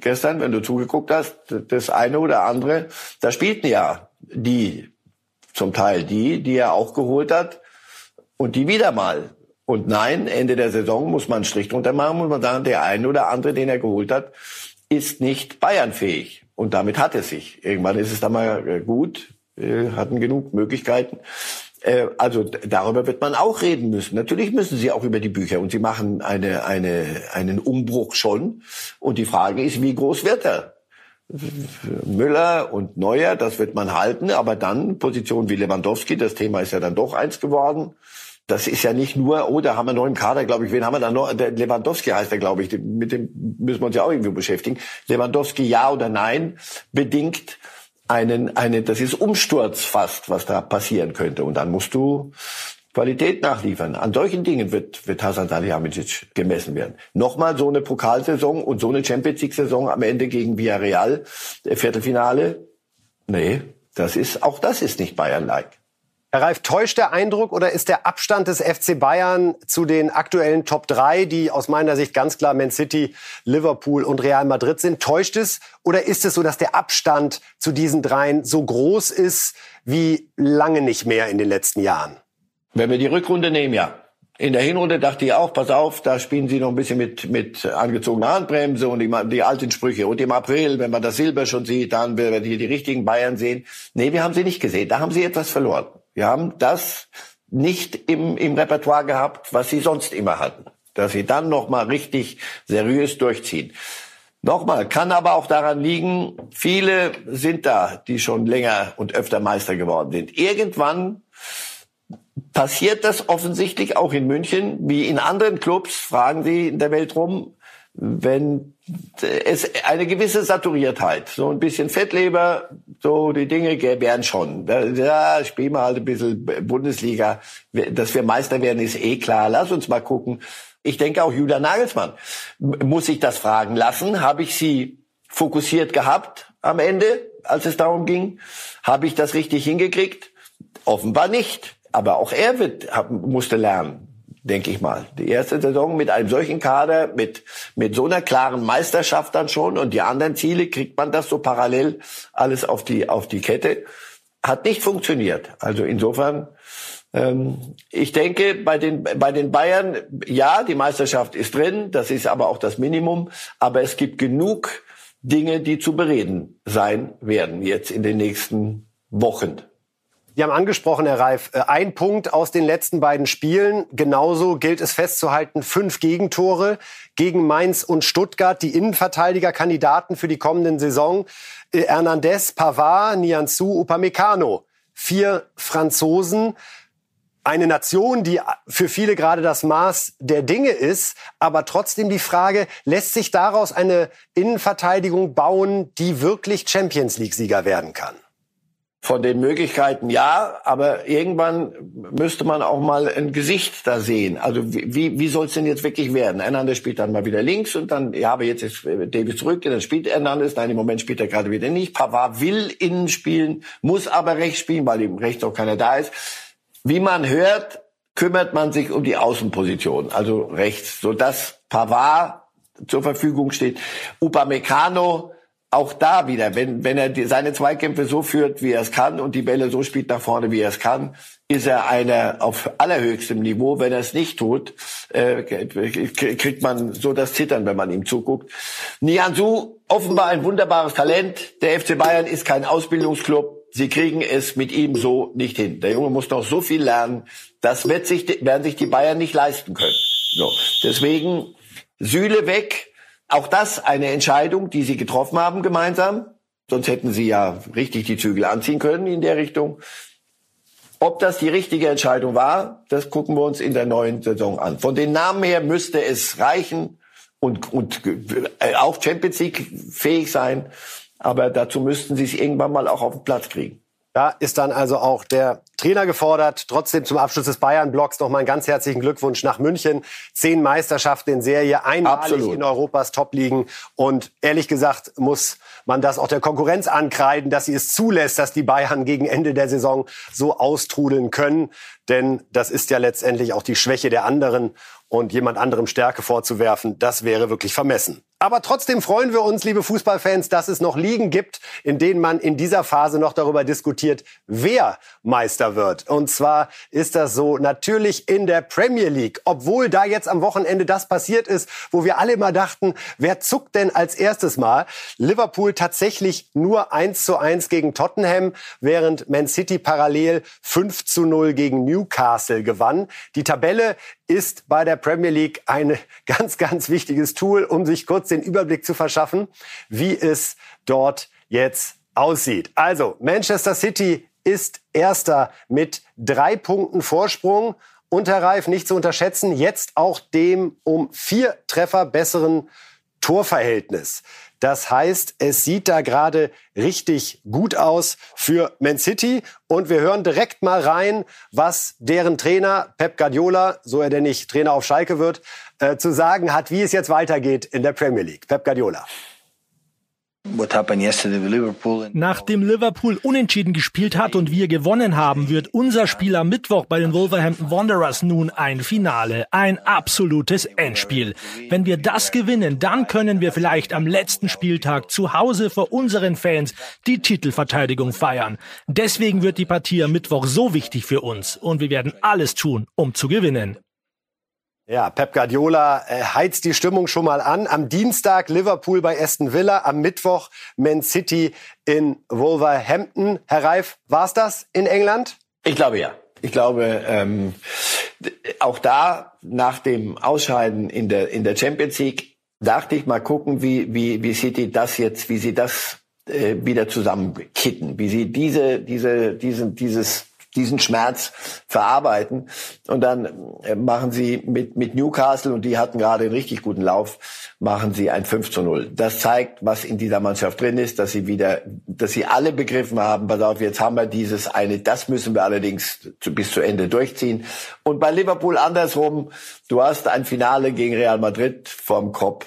gestern, wenn du zugeguckt hast, das eine oder andere, da spielten ja die, zum Teil die, die er auch geholt hat und die wieder mal. Und nein, Ende der Saison muss man einen Strich drunter machen, muss man sagen, der eine oder andere, den er geholt hat, ist nicht Bayernfähig. Und damit hat es sich. Irgendwann ist es dann mal äh, gut, hatten genug Möglichkeiten. Äh, also darüber wird man auch reden müssen. Natürlich müssen sie auch über die Bücher und sie machen eine, eine, einen Umbruch schon. Und die Frage ist, wie groß wird er? Müller und Neuer, das wird man halten, aber dann Position wie Lewandowski, das Thema ist ja dann doch eins geworden. das ist ja nicht nur, oh, da haben wir einen neuen Kader, glaube ich. Wen haben wir da noch? Der Lewandowski heißt er, glaube ich. Mit dem müssen wir uns ja auch irgendwie beschäftigen. Lewandowski, ja oder nein, bedingt einen, eine, das ist Umsturz fast, was da passieren könnte. Und dann musst du Qualität nachliefern. An solchen Dingen wird, wird Hasan Salihamidzic gemessen werden. Nochmal so eine Pokalsaison und so eine Champions League Saison am Ende gegen Villarreal, Viertelfinale. Nee, das ist, auch das ist nicht Bayern-like. Herr Reif, täuscht der Eindruck oder ist der Abstand des FC Bayern zu den aktuellen Top 3, die aus meiner Sicht ganz klar Man City, Liverpool und Real Madrid sind, täuscht es? Oder ist es so, dass der Abstand zu diesen dreien so groß ist wie lange nicht mehr in den letzten Jahren? Wenn wir die Rückrunde nehmen, ja. In der Hinrunde dachte ich auch, pass auf, da spielen sie noch ein bisschen mit, mit angezogener Handbremse und die, die alten Sprüche. Und im April, wenn man das Silber schon sieht, dann werden wir hier die richtigen Bayern sehen. Nee, wir haben sie nicht gesehen. Da haben sie etwas verloren. Wir haben das nicht im, im Repertoire gehabt, was sie sonst immer hatten. Dass sie dann nochmal richtig seriös durchziehen. Nochmal, kann aber auch daran liegen, viele sind da, die schon länger und öfter Meister geworden sind. Irgendwann passiert das offensichtlich auch in München, wie in anderen Clubs, fragen Sie in der Welt rum, wenn es eine gewisse Saturiertheit, so ein bisschen Fettleber, so die Dinge wären schon. Ja, spielen wir halt ein bisschen Bundesliga. Dass wir Meister werden, ist eh klar. Lass uns mal gucken. Ich denke auch Julian Nagelsmann muss ich das fragen lassen. Habe ich sie fokussiert gehabt am Ende, als es darum ging? Habe ich das richtig hingekriegt? Offenbar nicht. Aber auch er wird, musste lernen denke ich mal. Die erste Saison mit einem solchen Kader, mit, mit so einer klaren Meisterschaft dann schon und die anderen Ziele kriegt man das so parallel alles auf die, auf die Kette. Hat nicht funktioniert. Also insofern, ähm, ich denke, bei den, bei den Bayern, ja, die Meisterschaft ist drin, das ist aber auch das Minimum, aber es gibt genug Dinge, die zu bereden sein werden jetzt in den nächsten Wochen. Sie haben angesprochen, Herr Reif, äh, ein Punkt aus den letzten beiden Spielen. Genauso gilt es festzuhalten, fünf Gegentore gegen Mainz und Stuttgart, die Innenverteidigerkandidaten für die kommenden Saison. Äh, Hernandez, Pavard, Nianzou, Upamecano. Vier Franzosen. Eine Nation, die für viele gerade das Maß der Dinge ist, aber trotzdem die Frage, lässt sich daraus eine Innenverteidigung bauen, die wirklich Champions League-Sieger werden kann? Von den Möglichkeiten ja, aber irgendwann müsste man auch mal ein Gesicht da sehen. Also wie, wie soll es denn jetzt wirklich werden? Hernandez spielt dann mal wieder links und dann, ja, aber jetzt ist Davis zurück, dann spielt Hernandez. Nein, im Moment spielt er gerade wieder nicht. Pavard will innen spielen, muss aber rechts spielen, weil ihm rechts auch keiner da ist. Wie man hört, kümmert man sich um die Außenposition, also rechts, so dass Pavard zur Verfügung steht. Upamecano auch da wieder, wenn, wenn er die, seine Zweikämpfe so führt, wie er es kann und die Bälle so spielt nach vorne, wie er es kann, ist er einer auf allerhöchstem Niveau. Wenn er es nicht tut, äh, kriegt man so das Zittern, wenn man ihm zuguckt. Nianzu, offenbar ein wunderbares Talent. Der FC Bayern ist kein Ausbildungsclub. Sie kriegen es mit ihm so nicht hin. Der Junge muss noch so viel lernen. Das wird sich, werden sich die Bayern nicht leisten können. So. Deswegen Sühle weg, auch das eine Entscheidung, die sie getroffen haben gemeinsam. Sonst hätten sie ja richtig die Zügel anziehen können in der Richtung. Ob das die richtige Entscheidung war, das gucken wir uns in der neuen Saison an. Von den Namen her müsste es reichen und, und äh, auch Champions League fähig sein. Aber dazu müssten sie es irgendwann mal auch auf den Platz kriegen. Da ist dann also auch der Trainer gefordert. Trotzdem zum Abschluss des Bayern-Blocks noch mal einen ganz herzlichen Glückwunsch nach München. Zehn Meisterschaften in Serie, einmalig Absolut. in Europas Top-Ligen. Und ehrlich gesagt muss man das auch der Konkurrenz ankreiden, dass sie es zulässt, dass die Bayern gegen Ende der Saison so austrudeln können. Denn das ist ja letztendlich auch die Schwäche der anderen. Und jemand anderem Stärke vorzuwerfen, das wäre wirklich vermessen. Aber trotzdem freuen wir uns, liebe Fußballfans, dass es noch Ligen gibt, in denen man in dieser Phase noch darüber diskutiert, wer Meister wird. Und zwar ist das so natürlich in der Premier League. Obwohl da jetzt am Wochenende das passiert ist, wo wir alle immer dachten, wer zuckt denn als erstes mal? Liverpool tatsächlich nur 1 zu 1 gegen Tottenham, während Man City parallel 5 zu 0 gegen Newcastle gewann. Die Tabelle ist bei der Premier League ein ganz, ganz wichtiges Tool, um sich kurz den Überblick zu verschaffen, wie es dort jetzt aussieht. Also, Manchester City ist Erster mit drei Punkten Vorsprung Und Herr Reif, nicht zu unterschätzen, jetzt auch dem um vier Treffer besseren Torverhältnis. Das heißt, es sieht da gerade richtig gut aus für Man City. Und wir hören direkt mal rein, was deren Trainer Pep Guardiola, so er denn nicht Trainer auf Schalke wird, äh, zu sagen hat, wie es jetzt weitergeht in der Premier League. Pep Guardiola. Nachdem Liverpool unentschieden gespielt hat und wir gewonnen haben, wird unser Spiel am Mittwoch bei den Wolverhampton Wanderers nun ein Finale, ein absolutes Endspiel. Wenn wir das gewinnen, dann können wir vielleicht am letzten Spieltag zu Hause vor unseren Fans die Titelverteidigung feiern. Deswegen wird die Partie am Mittwoch so wichtig für uns und wir werden alles tun, um zu gewinnen. Ja, Pep Guardiola äh, heizt die Stimmung schon mal an. Am Dienstag Liverpool bei Aston Villa, am Mittwoch Man City in Wolverhampton. Herr Reif, war's das in England? Ich glaube ja. Ich glaube, ähm, auch da nach dem Ausscheiden in der in der Champions League dachte ich mal gucken, wie wie wie City das jetzt, wie sie das äh, wieder zusammenkitten, wie sie diese diese diesen dieses diesen Schmerz verarbeiten. Und dann äh, machen sie mit, mit Newcastle, und die hatten gerade einen richtig guten Lauf, machen sie ein 5 zu 0. Das zeigt, was in dieser Mannschaft drin ist, dass sie wieder, dass sie alle begriffen haben, pass auf, jetzt haben wir dieses eine, das müssen wir allerdings zu, bis zu Ende durchziehen. Und bei Liverpool andersrum, du hast ein Finale gegen Real Madrid vorm Kopf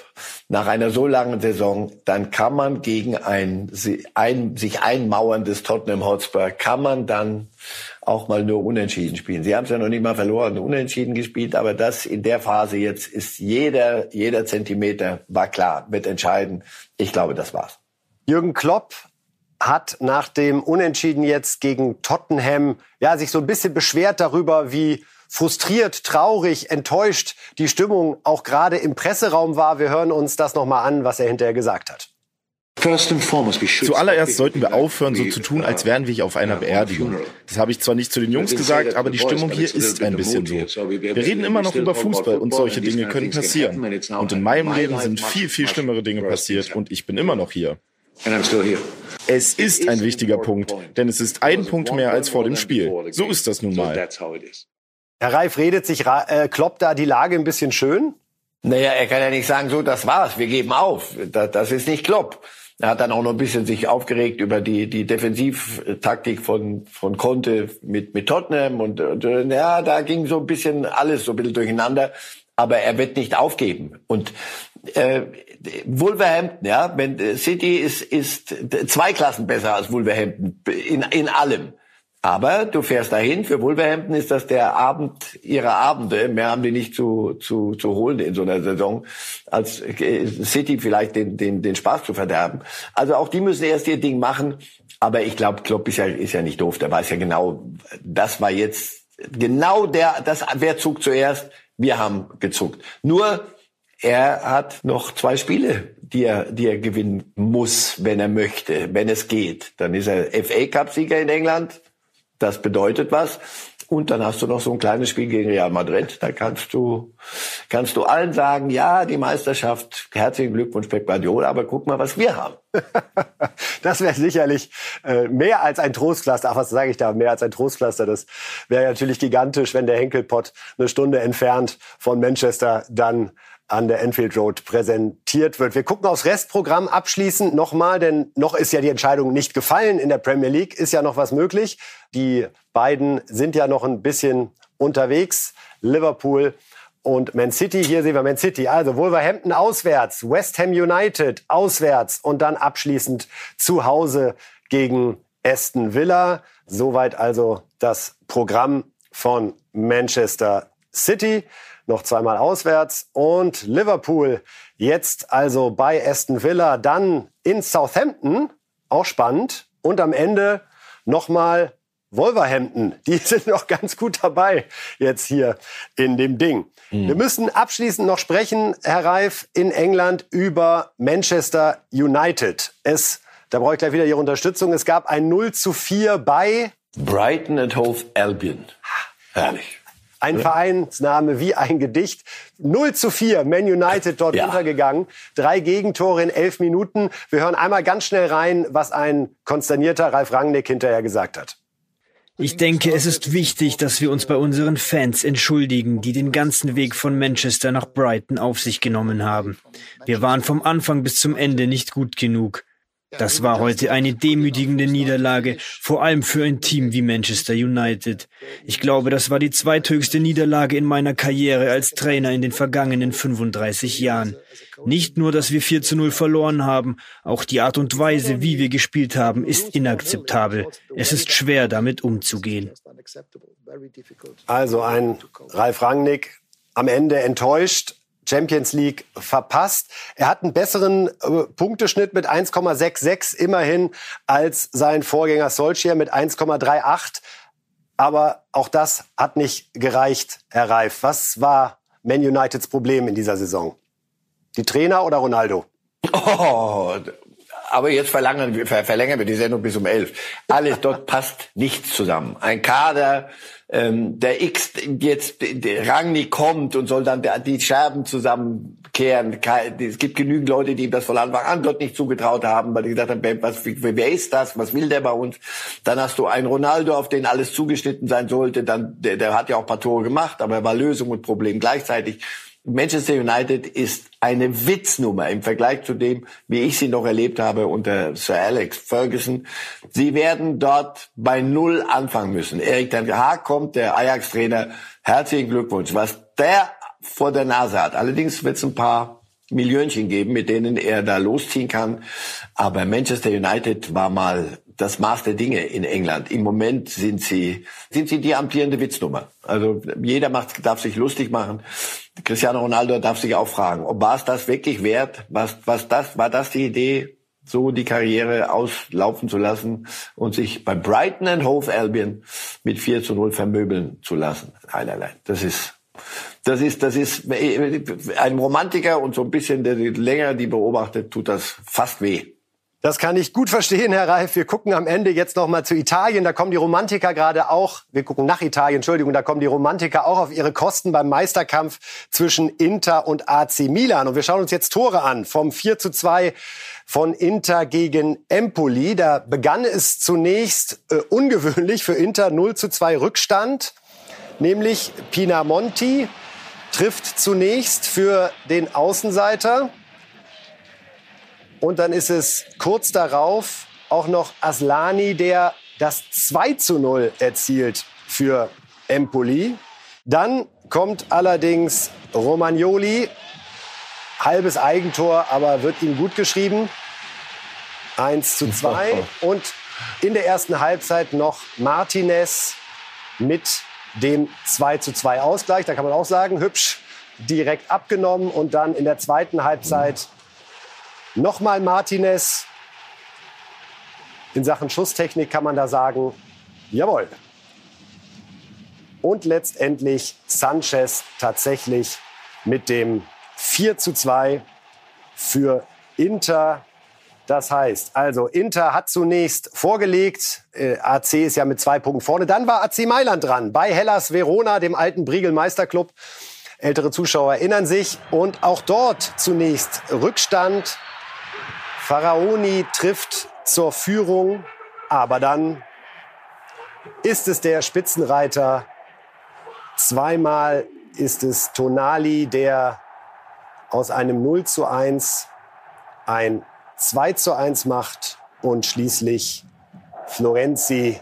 nach einer so langen Saison, dann kann man gegen ein, ein sich einmauerndes Tottenham Hotspur, kann man dann auch mal nur unentschieden spielen. Sie haben es ja noch nicht mal verloren, unentschieden gespielt, aber das in der Phase jetzt ist jeder, jeder Zentimeter war klar, wird entscheiden. Ich glaube, das war's. Jürgen Klopp hat nach dem Unentschieden jetzt gegen Tottenham ja sich so ein bisschen beschwert darüber, wie frustriert, traurig, enttäuscht die Stimmung auch gerade im Presseraum war. Wir hören uns das noch mal an, was er hinterher gesagt hat. Zuallererst sollten wir aufhören, so zu tun, als wären wir auf einer Beerdigung. Das habe ich zwar nicht zu den Jungs gesagt, aber die Stimmung hier ist ein bisschen so. Wir reden immer noch über Fußball und solche Dinge können passieren. Und in meinem Leben sind viel, viel schlimmere Dinge passiert und ich bin immer noch hier. Es ist ein wichtiger Punkt, denn es ist ein Punkt mehr als vor dem Spiel. So ist das nun mal. Herr Reif, redet sich äh, Klopp da die Lage ein bisschen schön? Naja, er kann ja nicht sagen, so, das war's, wir geben auf. Das, das ist nicht Klopp. Er hat dann auch noch ein bisschen sich aufgeregt über die, die Defensivtaktik von, von Conte mit, mit Tottenham und, und ja, da ging so ein bisschen alles so ein bisschen durcheinander. Aber er wird nicht aufgeben. Und äh, Wolverhampton, ja, wenn City ist, ist zwei Klassen besser als Wolverhampton in, in allem. Aber du fährst dahin. Für Wolverhampton ist das der Abend ihrer Abende. Mehr haben die nicht zu, zu, zu holen in so einer Saison, als äh, City vielleicht den, den, den Spaß zu verderben. Also auch die müssen erst ihr Ding machen. Aber ich glaube, Klopp ist ja, ist ja nicht doof. Der weiß ja genau, das war jetzt genau der, das, wer zuckt zuerst? Wir haben gezuckt. Nur, er hat noch zwei Spiele, die er, die er gewinnen muss, wenn er möchte, wenn es geht. Dann ist er FA Cup Sieger in England das bedeutet was. Und dann hast du noch so ein kleines Spiel gegen Real Madrid. Da kannst du, kannst du allen sagen, ja, die Meisterschaft, herzlichen Glückwunsch Pep Guardiola, aber guck mal, was wir haben. das wäre sicherlich äh, mehr als ein Trostpflaster. Ach, was sage ich da? Mehr als ein Trostpflaster. Das wäre natürlich gigantisch, wenn der Henkelpott eine Stunde entfernt von Manchester dann an der Enfield Road präsentiert wird. Wir gucken aufs Restprogramm abschließend nochmal, denn noch ist ja die Entscheidung nicht gefallen in der Premier League, ist ja noch was möglich. Die beiden sind ja noch ein bisschen unterwegs. Liverpool und Man City. Hier sehen wir Man City. Also Wolverhampton auswärts, West Ham United auswärts und dann abschließend zu Hause gegen Aston Villa. Soweit also das Programm von Manchester City noch zweimal auswärts und Liverpool jetzt also bei Aston Villa, dann in Southampton, auch spannend und am Ende nochmal Wolverhampton, die sind noch ganz gut dabei jetzt hier in dem Ding. Mhm. Wir müssen abschließend noch sprechen, Herr Reif, in England über Manchester United. Es, da brauche ich gleich wieder Ihre Unterstützung. Es gab ein 0 zu 4 bei Brighton and Hove Albion. Herrlich. Ein ja. Vereinsname wie ein Gedicht. 0 zu 4, Man United dort ja. untergegangen. Drei Gegentore in elf Minuten. Wir hören einmal ganz schnell rein, was ein konsternierter Ralf Rangnick hinterher gesagt hat. Ich denke, es ist wichtig, dass wir uns bei unseren Fans entschuldigen, die den ganzen Weg von Manchester nach Brighton auf sich genommen haben. Wir waren vom Anfang bis zum Ende nicht gut genug. Das war heute eine demütigende Niederlage, vor allem für ein Team wie Manchester United. Ich glaube, das war die zweithöchste Niederlage in meiner Karriere als Trainer in den vergangenen 35 Jahren. Nicht nur, dass wir 4 zu 0 verloren haben, auch die Art und Weise, wie wir gespielt haben, ist inakzeptabel. Es ist schwer, damit umzugehen. Also ein Ralf Rangnick am Ende enttäuscht, Champions League verpasst. Er hat einen besseren äh, Punkteschnitt mit 1,66 immerhin als sein Vorgänger Solskjaer mit 1,38. Aber auch das hat nicht gereicht, Herr Reif. Was war Man Uniteds Problem in dieser Saison? Die Trainer oder Ronaldo? Oh, aber jetzt verlängern wir, die Sendung bis um elf. Alles dort passt nichts zusammen. Ein Kader, ähm, der X jetzt der Rangnick kommt und soll dann die Scherben zusammenkehren. Es gibt genügend Leute, die ihm das von Anfang an dort nicht zugetraut haben, weil die gesagt haben, was, wer ist das? Was will der bei uns? Dann hast du einen Ronaldo, auf den alles zugeschnitten sein sollte. Dann, der, der hat ja auch ein paar Tore gemacht, aber er war Lösung und Problem gleichzeitig. Manchester United ist eine Witznummer im Vergleich zu dem, wie ich sie noch erlebt habe unter Sir Alex Ferguson. Sie werden dort bei Null anfangen müssen. Erik Ten Hag kommt, der Ajax-Trainer. Herzlichen Glückwunsch. Was der vor der Nase hat. Allerdings wird es ein paar Millionchen geben, mit denen er da losziehen kann. Aber Manchester United war mal das Maß der Dinge in England. Im Moment sind sie, sind sie die amtierende Witznummer. Also jeder macht, darf sich lustig machen. Cristiano Ronaldo darf sich auch fragen, ob war es das wirklich wert? Was, was das, war das die Idee, so die Karriere auslaufen zu lassen und sich bei Brighton and Hove Albion mit 4 zu 0 vermöbeln zu lassen? Einerlei. Das ist, das ist, das ist, ein Romantiker und so ein bisschen, der länger die beobachtet, tut das fast weh. Das kann ich gut verstehen, Herr Reif. Wir gucken am Ende jetzt noch mal zu Italien. Da kommen die Romantiker gerade auch. Wir gucken nach Italien, Entschuldigung. Da kommen die Romantiker auch auf ihre Kosten beim Meisterkampf zwischen Inter und AC Milan. Und wir schauen uns jetzt Tore an. Vom 4 zu 2 von Inter gegen Empoli. Da begann es zunächst äh, ungewöhnlich für Inter 0 zu 2 Rückstand. Nämlich Pinamonti trifft zunächst für den Außenseiter. Und dann ist es kurz darauf auch noch Aslani, der das 2 zu 0 erzielt für Empoli. Dann kommt allerdings Romagnoli, halbes Eigentor, aber wird ihm gut geschrieben. 1 zu 2. Und in der ersten Halbzeit noch Martinez mit dem 2 zu 2 Ausgleich. Da kann man auch sagen, hübsch direkt abgenommen. Und dann in der zweiten Halbzeit Nochmal Martinez. In Sachen Schusstechnik kann man da sagen, jawohl. Und letztendlich Sanchez tatsächlich mit dem 4 zu 2 für Inter. Das heißt, also Inter hat zunächst vorgelegt, äh, AC ist ja mit zwei Punkten vorne. Dann war AC Mailand dran bei Hellas Verona, dem alten Briegel Meisterclub. Ältere Zuschauer erinnern sich. Und auch dort zunächst Rückstand Pharaoni trifft zur Führung, aber dann ist es der Spitzenreiter. Zweimal ist es Tonali, der aus einem 0 zu 1 ein 2 zu 1 macht und schließlich Florenzi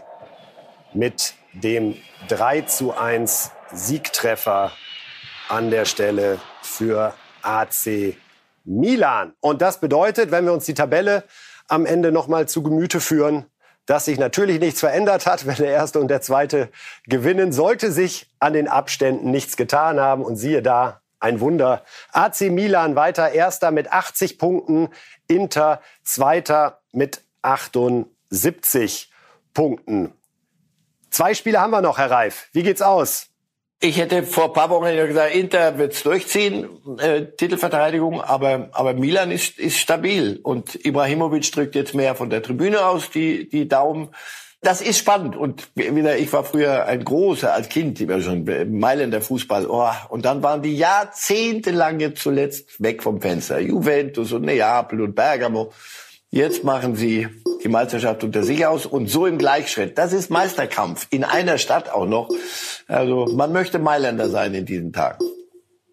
mit dem 3 zu 1 Siegtreffer an der Stelle für AC Milan. Und das bedeutet, wenn wir uns die Tabelle am Ende noch mal zu Gemüte führen, dass sich natürlich nichts verändert hat, wenn der erste und der zweite gewinnen, sollte sich an den Abständen nichts getan haben. Und siehe da, ein Wunder. AC Milan weiter erster mit 80 Punkten, Inter zweiter mit 78 Punkten. Zwei Spiele haben wir noch, Herr Reif. Wie geht's aus? Ich hätte vor ein paar Wochen gesagt, Inter wird's durchziehen, äh, Titelverteidigung, aber, aber Milan ist, ist stabil. Und Ibrahimovic drückt jetzt mehr von der Tribüne aus, die, die Daumen. Das ist spannend. Und wieder, ich war früher ein großer, als Kind, ich war schon Mailänder Fußball. Oh, und dann waren die jahrzehntelang jetzt zuletzt weg vom Fenster. Juventus und Neapel und Bergamo. Jetzt machen sie die Meisterschaft unter sich aus und so im Gleichschritt. Das ist Meisterkampf in einer Stadt auch noch. Also man möchte Mailänder sein in diesen Tagen.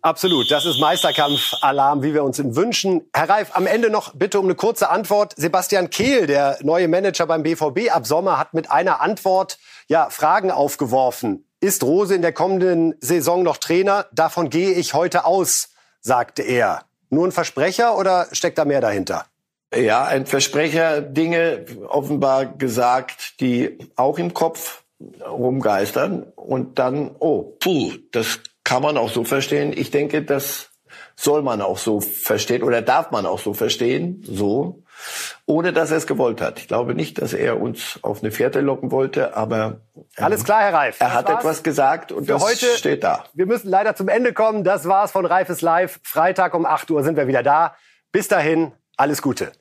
Absolut, das ist Meisterkampf-Alarm, wie wir uns ihn wünschen. Herr Reif, am Ende noch bitte um eine kurze Antwort. Sebastian Kehl, der neue Manager beim BVB ab Sommer, hat mit einer Antwort ja Fragen aufgeworfen. Ist Rose in der kommenden Saison noch Trainer? Davon gehe ich heute aus, sagte er. Nur ein Versprecher oder steckt da mehr dahinter? Ja, ein Versprecher, Dinge offenbar gesagt, die auch im Kopf rumgeistern und dann, oh, puh, das kann man auch so verstehen. Ich denke, das soll man auch so verstehen oder darf man auch so verstehen, so, ohne dass er es gewollt hat. Ich glaube nicht, dass er uns auf eine Fährte locken wollte, aber ähm, alles klar, Herr Reif. Er hat etwas gesagt und das heute steht da. Wir müssen leider zum Ende kommen. Das war's von Reifes Live. Freitag um 8 Uhr sind wir wieder da. Bis dahin, alles Gute.